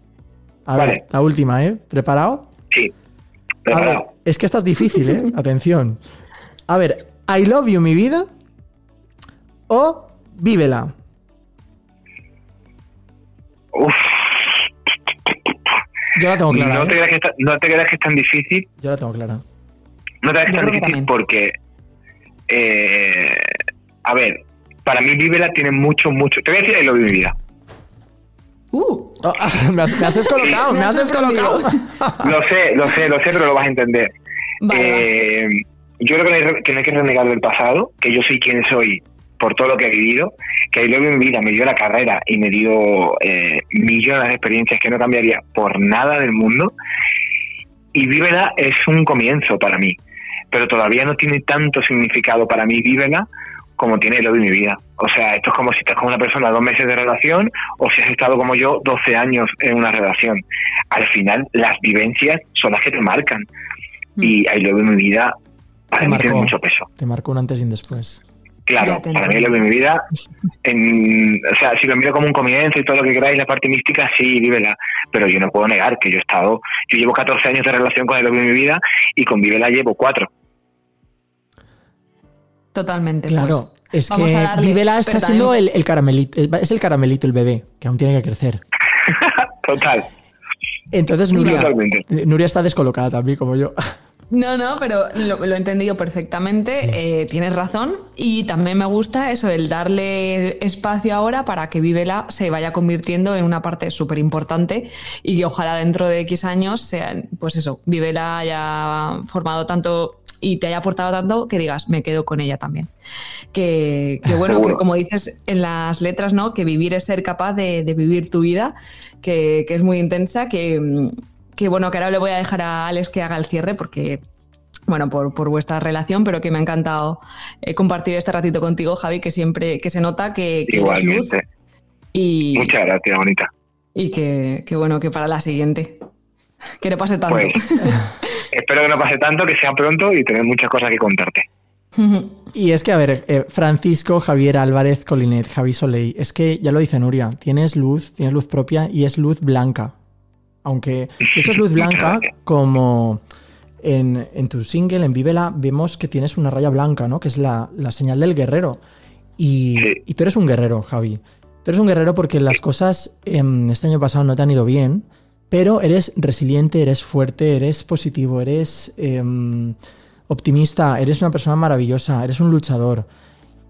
A ver, Vale. la última, ¿eh? ¿Preparado? Sí. A ver, Preparado. es que esta es difícil, ¿eh? Atención. A ver, I love you, mi vida. O vívela. Uf, Yo la tengo clara. no, ¿eh? te creas que está- no te creas que es tan difícil Yo la tengo clara. No te Yo es tan que difícil también. porque, eh, a ver, para mí Vívela tiene mucho, mucho. Te voy a decir ahí lo de mi vida. Uh, Oh, me, has, me has descolocado, Me me has descolocado. Lo sé, lo sé, lo sé, pero lo vas a entender. vale, Eh, yo creo que no, hay, que no hay que renegar del pasado, que yo soy quien soy por todo lo que he vivido, que ahí luego en mi vida me dio la carrera y me dio eh, millones de experiencias que no cambiaría por nada del mundo. Y Vívela es un comienzo para mí, pero todavía no tiene tanto significado para mí Vívela como tiene el de mi vida. O sea, esto es como si estás con una persona dos meses de relación o si has estado como yo 12 años en una relación. Al final, las vivencias son las que te marcan. Mm. Y ahí lo de mi vida, para Te mí tiene mucho peso. Te marcó un antes y un después. Claro, para mí lo de mi vida, en, o sea, si lo miro como un comienzo y todo lo que queráis, la parte mística, sí, vívela. Pero yo no puedo negar que yo he estado, yo llevo 14 años de relación con el de mi vida y con Vívela llevo 4. Totalmente. Claro, pues, es vamos que Vivela está siendo el, el caramelito, el- es el caramelito, el bebé, que aún tiene que crecer. Total. Entonces Nuria, Totalmente. Nuria está descolocada también, como yo. No, no, pero lo, lo he entendido perfectamente. eh, tienes razón. Y también me gusta eso, el darle espacio ahora para que Vivela se vaya convirtiendo en una parte súper importante y que ojalá dentro de X años sea, pues eso, Vivela haya formado tanto y te haya aportado tanto que digas, me quedo con ella también. Que, que bueno, que como dices en las letras, ¿no? Que vivir es ser capaz de, de vivir tu vida, que, que es muy intensa, que, que bueno, que ahora le voy a dejar a Alex que haga el cierre porque, bueno, por, por vuestra relación, pero que me ha encantado eh, compartir este ratito contigo, Javi, que siempre, que se nota que, que eres luz Igualmente. y, Muchas gracias, bonita. y que, que bueno, que para la siguiente. Que no pase tanto. Pues espero que no pase tanto, que sea pronto y tener muchas cosas que contarte. Y es que, a ver, eh, Francisco, Javier Álvarez, Colinet, Javi Soleil, es que ya lo dice Nuria, tienes luz, tienes luz propia y es luz blanca. Aunque, de hecho, es luz blanca como en, en tu single, en Vívela, vemos que tienes una raya blanca, ¿no? Que es la, la señal del guerrero. Y, Sí. y tú eres un guerrero, Javi. Tú eres un guerrero porque las cosas em, este año pasado no te han ido bien, pero eres resiliente, eres fuerte, eres positivo, eres em, optimista, eres una persona maravillosa, eres un luchador.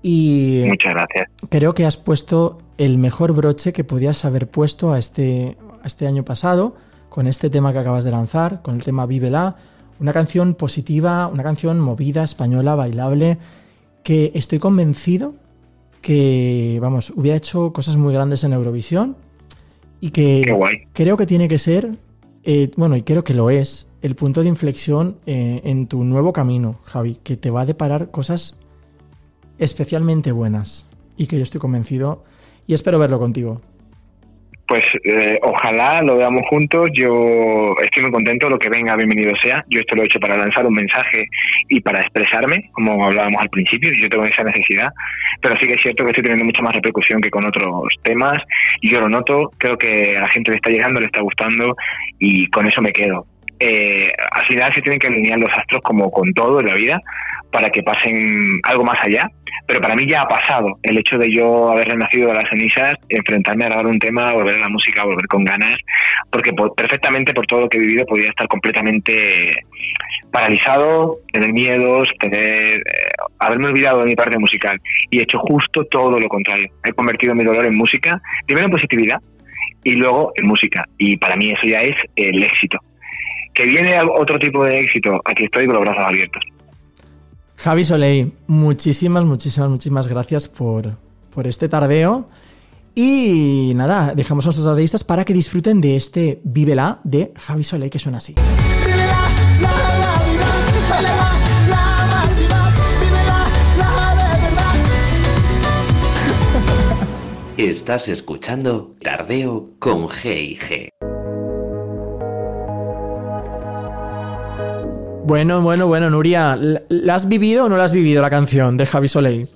Y Muchas gracias. creo que has puesto el mejor broche que podías haber puesto a este, a este año pasado con este tema que acabas de lanzar, con el tema Vívela. Una canción positiva, una canción movida, española, bailable, que estoy convencido que, vamos, hubiera hecho cosas muy grandes en Eurovisión y que Qué guay. creo que tiene que ser, eh, bueno, y creo que lo es, el punto de inflexión eh, en tu nuevo camino, Javi, que te va a deparar cosas especialmente buenas y que yo estoy convencido y espero verlo contigo. Pues eh, ojalá lo veamos juntos. Yo estoy muy contento. Lo que venga, bienvenido sea. Yo esto lo he hecho para lanzar un mensaje y para expresarme, como hablábamos al principio. Yo tengo esa necesidad. Pero sí que es cierto que estoy teniendo mucha más repercusión que con otros temas. Y yo lo noto. Creo que a la gente le está llegando, le está gustando. Y con eso me quedo. Eh, al final se tienen que alinear los astros como con todo en la vida para que pasen algo más allá. Pero para mí ya ha pasado el hecho de yo haber renacido de las cenizas, enfrentarme a grabar un tema, volver a la música, volver con ganas, porque por- perfectamente por todo lo que he vivido podía estar completamente paralizado, tener miedos, tener eh, haberme olvidado de mi parte musical y he hecho justo todo lo contrario. He convertido mi dolor en música, primero en positividad y luego en música. Y para mí eso ya es el éxito. Que viene otro tipo de éxito, aquí estoy con los brazos abiertos. Javi Soleil, muchísimas, muchísimas, muchísimas gracias por, por este tardeo. Y nada, dejamos a nuestros artistas para que disfruten de este Vívela de Javi Soleil, que suena así. Estás escuchando Tardeo con G&G. Bueno, bueno, bueno, Nuria, ¿la has vivido o no la has vivido la canción de Javi Soleil?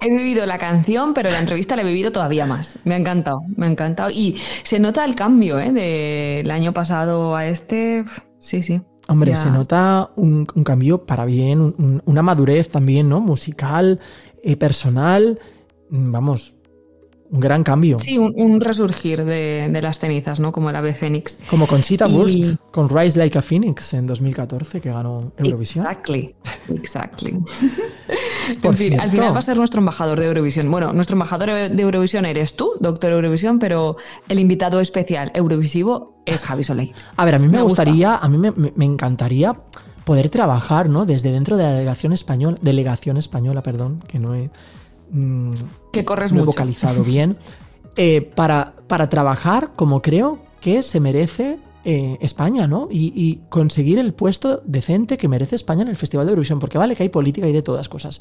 He vivido la canción, pero la entrevista la he vivido todavía más. Me ha encantado, me ha encantado. Y se nota el cambio, ¿eh? Del año pasado a este. Sí, sí. Hombre, Ya. se nota un, un cambio para bien, un- una madurez también, ¿no? Musical, eh, personal. Vamos, un gran cambio. Sí, un, un resurgir de, de las cenizas, ¿no? Como el ave fénix. Como Conchita Y- Wurst con Rise Like a Phoenix en 2014, que ganó Eurovisión. Exactly, exactly. Por en fin, al final va a ser nuestro embajador de Eurovisión. Bueno, nuestro embajador de Eurovisión eres tú, doctor Eurovisión, pero el invitado especial eurovisivo es Javi Soleil. A ver, a mí me, Me gusta. gustaría, a mí me, me- me encantaría poder trabajar, ¿no? Desde dentro de la delegación española, delegación española, perdón, que no he, mm, Que corres no he vocalizado bien, eh, para, para trabajar como creo que se merece eh, España, ¿no? Y, y conseguir el puesto decente que merece España en el Festival de Eurovisión, porque vale que hay política y de todas cosas.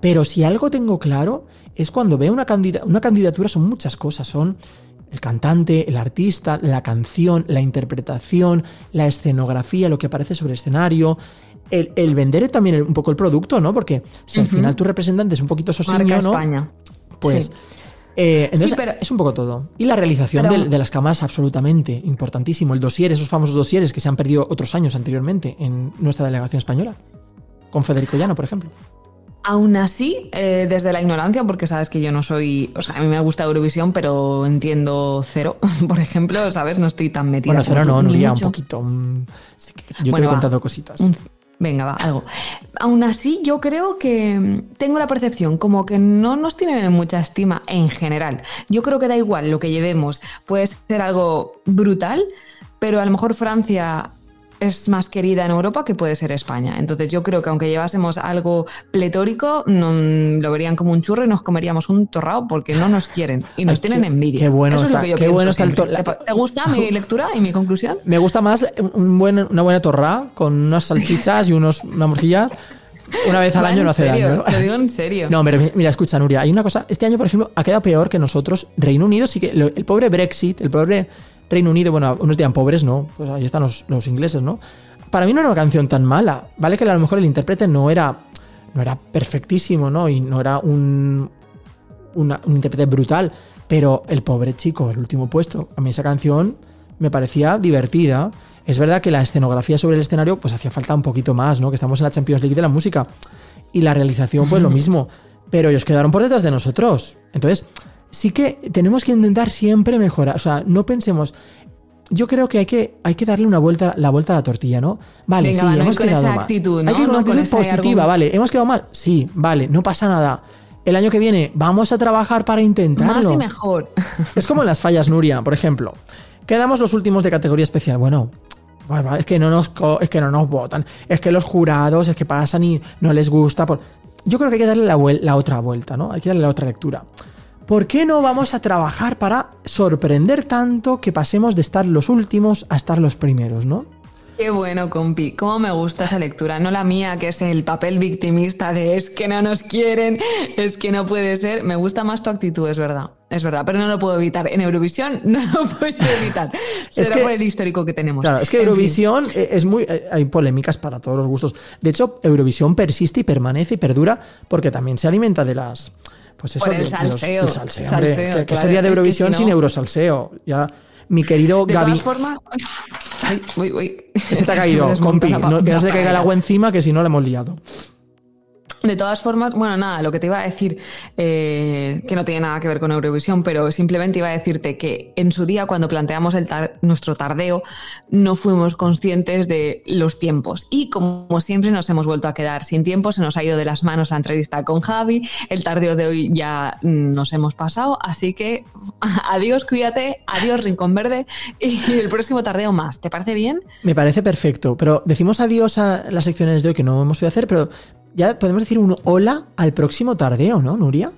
Pero si algo tengo claro es cuando veo una, candida- una candidatura son muchas cosas, son el cantante, el artista, la canción, la interpretación, la escenografía, lo que aparece sobre el escenario, el, el vender también un poco el producto, ¿no? Porque si al final tu representante es un poquito Marca ¿no? España. Pues Sí. eh, entonces Sí, pero- es un poco todo. Y la realización Pero- de, las cámaras, absolutamente importantísimo. El dossier, esos famosos dosieres que se han perdido otros años anteriormente en nuestra delegación española. Con Federico Llano, por ejemplo. Aún así, eh, desde la ignorancia, porque sabes que yo no soy. O sea, a mí me gusta Eurovisión, pero entiendo cero, por ejemplo, ¿sabes? No estoy tan metida. Bueno, cero no, Nuria, un poquito. mm, yo te he va. contado cositas. Un- Venga, va, algo. Aún así, yo creo que mm, tengo la percepción como que no nos tienen en mucha estima en general. Yo creo que da igual lo que llevemos, puede ser algo brutal, pero a lo mejor Francia es más querida en Europa que puede ser España. Entonces yo creo que aunque llevásemos algo pletórico, no, lo verían como un churro y nos comeríamos un torrao porque no nos quieren y nos Ay, tienen envidia. qué bueno Eso es está- lo que yo qué bueno está el ¿Te, te gusta mi lectura y mi conclusión? Me gusta más un buen, una buena torra con unas salchichas y unos, una morcilla. Una vez al año no hace serio, daño. ¿no? Lo digo en serio. No, pero mira, escucha, Nuria, hay una cosa. Este año, por ejemplo, ha quedado peor que nosotros. Reino Unido sí que. el pobre Brexit, el pobre Reino Unido, bueno, unos dirán pobres, no. Pues ahí están los, los ingleses, ¿no? Para mí no era una canción tan mala. Vale que a lo mejor el intérprete no era. No era perfectísimo, ¿no? Y no era un. una- un intérprete brutal. Pero el pobre chico, el último puesto. A mí esa canción me parecía divertida. Es verdad que la escenografía sobre el escenario, pues hacía falta un poquito más, ¿no? Que estamos en la Champions League de la música. Y la realización, pues lo mismo. Pero ellos quedaron por detrás de nosotros. Entonces, sí que tenemos que intentar siempre mejorar. O sea, no pensemos. Yo creo que hay que, hay que darle una vuelta, la vuelta a la tortilla, ¿no? Vale, Venga, sí, va, no ir hemos con quedado esa mal. actitud, Hay ¿no? que ir con No una con actitud positiva, vale. ¿Hemos quedado mal? Sí, vale, no pasa nada. El año que viene vamos a trabajar para intentarlo. Más y mejor. Es como en las fallas, Nuria, por ejemplo. Quedamos los últimos de categoría especial. Bueno, vale, vale, es que no nos es que no nos votan. Es que los jurados es que pasan y no les gusta. por- Yo creo que hay que darle la, la otra vuelta, ¿no? Hay que darle la otra lectura. ¿Por qué no vamos a trabajar para sorprender tanto que pasemos de estar los últimos a estar los primeros, ¿no? Qué bueno, compi. Cómo me gusta esa lectura. No la mía, que es el papel victimista de es que no nos quieren, es que no puede ser. Me gusta más tu actitud, es verdad. Es verdad, pero no lo puedo evitar. En Eurovisión no lo puedo evitar. Será que- por el histórico que tenemos. Claro, es que En. Eurovisión eh, es muy. eh, Hay polémicas para todos los gustos. De hecho, Eurovisión persiste y permanece y perdura porque también se alimenta de las. Pues eso, Por el de- de los- salseo. salseo, hombre. Salseo, ¿Qué- ¿Qué claro. sería de Es que Eurovisión si no- sin Eurosalseo? Ya, mi querido De Gaby. todas formas. Ay, uy, uy. Que se te ha caído, compi. la No, que no se te la caiga el agua encima, que si no le hemos liado. De todas formas, bueno, nada, lo que te iba a decir, eh, que no tiene nada que ver con Eurovisión, pero simplemente iba a decirte que en su día, cuando planteamos nuestro tardeo, no fuimos conscientes de los tiempos. Y como siempre, nos hemos vuelto a quedar sin tiempo, se nos ha ido de las manos la entrevista con Javi, el tardeo de hoy ya nos hemos pasado, así que adiós, cuídate, adiós, Rincón Verde, y el próximo tardeo más. ¿Te parece bien? Me parece perfecto. Pero decimos adiós a las secciones de hoy que no hemos podido hacer, pero ya podemos decir un hola al próximo tardeo, ¿no, Nuria?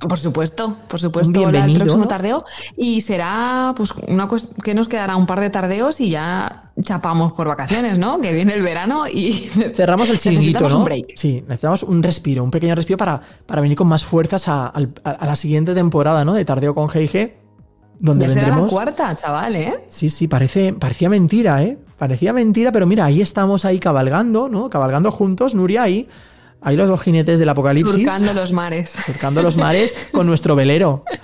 Por supuesto, por supuesto. Un Hola, bienvenido, el próximo ¿no? tardeo. Y será, pues, una que nos quedará un par de tardeos y ya chapamos por vacaciones, ¿no? Que viene el verano y. Cerramos el chiringuito, ¿no? un break. Sí, necesitamos un respiro, un pequeño respiro para, para venir con más fuerzas a, al- a- a la siguiente temporada, ¿no? De Tardeo con G&G, donde será la vendremos... cuarta, chaval, ¿eh? Sí, sí, parece, parecía mentira, ¿eh? Parecía mentira, pero mira, ahí estamos ahí cabalgando, ¿no? Cabalgando juntos, Nuria, ahí, ahí los dos jinetes del apocalipsis. Surcando los mares. surcando los mares con nuestro velero.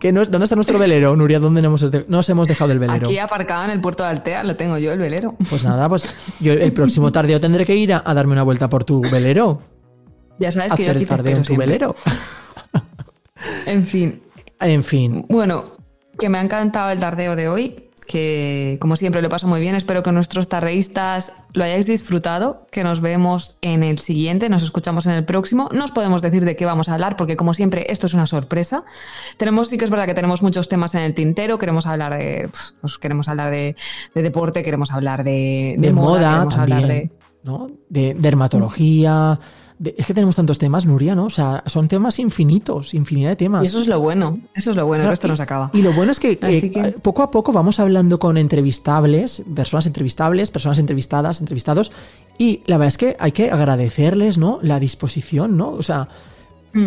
¿Qué no es- ¿Dónde está nuestro velero, Nuria? ¿Dónde nos, nos hemos dejado el velero? Aquí aparcado en el puerto de Altea lo tengo yo, el velero. Pues nada, pues yo el próximo tardeo tendré que ir a, a darme una vuelta por tu velero. Ya sabes que yo hacer aquí el te tardeo en tu siempre. velero. En fin, En fin, Bueno, que me ha encantado el tardeo de hoy, que como siempre lo paso muy bien. Espero que nuestros tardeístas lo hayáis disfrutado, que nos vemos en el siguiente, nos escuchamos en el próximo. No os podemos decir de qué vamos a hablar, porque como siempre esto es una sorpresa. Tenemos, sí que es verdad que tenemos muchos temas en el tintero, queremos hablar de, pues, queremos hablar de, de deporte, queremos hablar de, de de, moda, queremos hablar también, de... ¿no? De dermatología. De- es que tenemos tantos temas, Nuria, ¿no? O sea, son temas infinitos, infinidad de temas. Y eso es lo bueno, eso es lo bueno, Claro, que esto nos acaba. Y lo bueno es que, eh, que- poco a poco vamos hablando con entrevistables, personas entrevistables, personas entrevistadas, entrevistados, y la verdad es que hay que agradecerles, ¿no? La disposición, ¿no? O sea,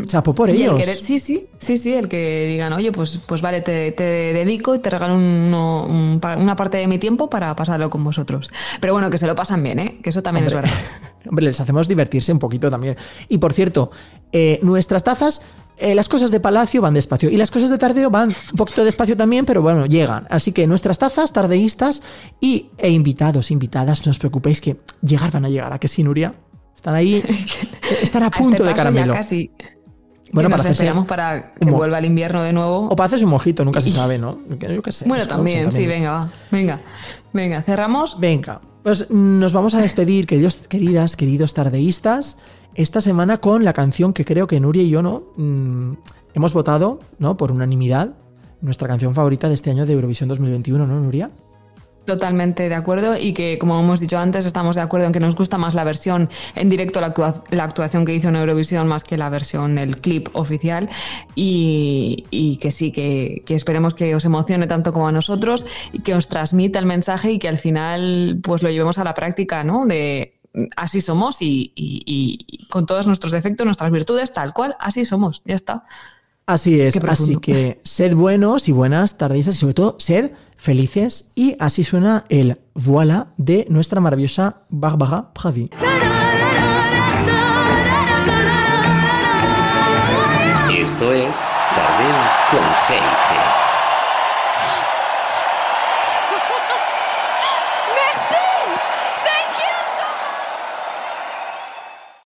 Chapo por el ellos. que- sí, sí, sí, sí, el que digan, oye, pues, pues vale, te, te dedico y te regalo uno- un pa- una parte de mi tiempo para pasarlo con vosotros. Pero bueno, que se lo pasan bien, ¿eh? Que eso también es verdad. Hombre, les hacemos divertirse un poquito también. Y por cierto, eh, nuestras tazas, eh, las cosas de Palacio van despacio. Y las cosas de Tardeo van un poquito despacio también, pero bueno, llegan. Así que nuestras tazas, tardeístas y, e invitados, invitadas, no os preocupéis que llegar van a llegar. ¿A que sí, Nuria? Están ahí, están a A punto este de caramelo. Ya casi. Bueno, Que para nos hacerse esperamos para que vuelva el invierno de nuevo. O para hacerse un mojito, nunca se sabe, ¿no? Yo qué sé. bueno, eso, también, sí, sí, venga, va. Venga, venga, cerramos. Venga, pues nos vamos a despedir, queridos, queridas, queridos tardeístas, esta semana con la canción que creo que Nuria y yo no mm, hemos votado, ¿no? Por unanimidad, nuestra canción favorita de este año de Eurovisión 2021, ¿no, Nuria? Totalmente de acuerdo y que, como hemos dicho antes, estamos de acuerdo en que nos gusta más la versión en directo, la, actua- la actuación que hizo en Eurovisión, más que la versión, el clip oficial. Y, y que sí, que, que esperemos que os emocione tanto como a nosotros y que os transmita el mensaje y que al final pues lo llevemos a la práctica, ¿no? De así somos y, y- y- y con todos nuestros defectos, nuestras virtudes, tal cual, así somos, ya está. Así es, así que sed buenos y buenas tardeístas y sobre todo sed felices y así suena el voilà de nuestra maravillosa Barbara Pravi. Esto es Tardeo con G&G.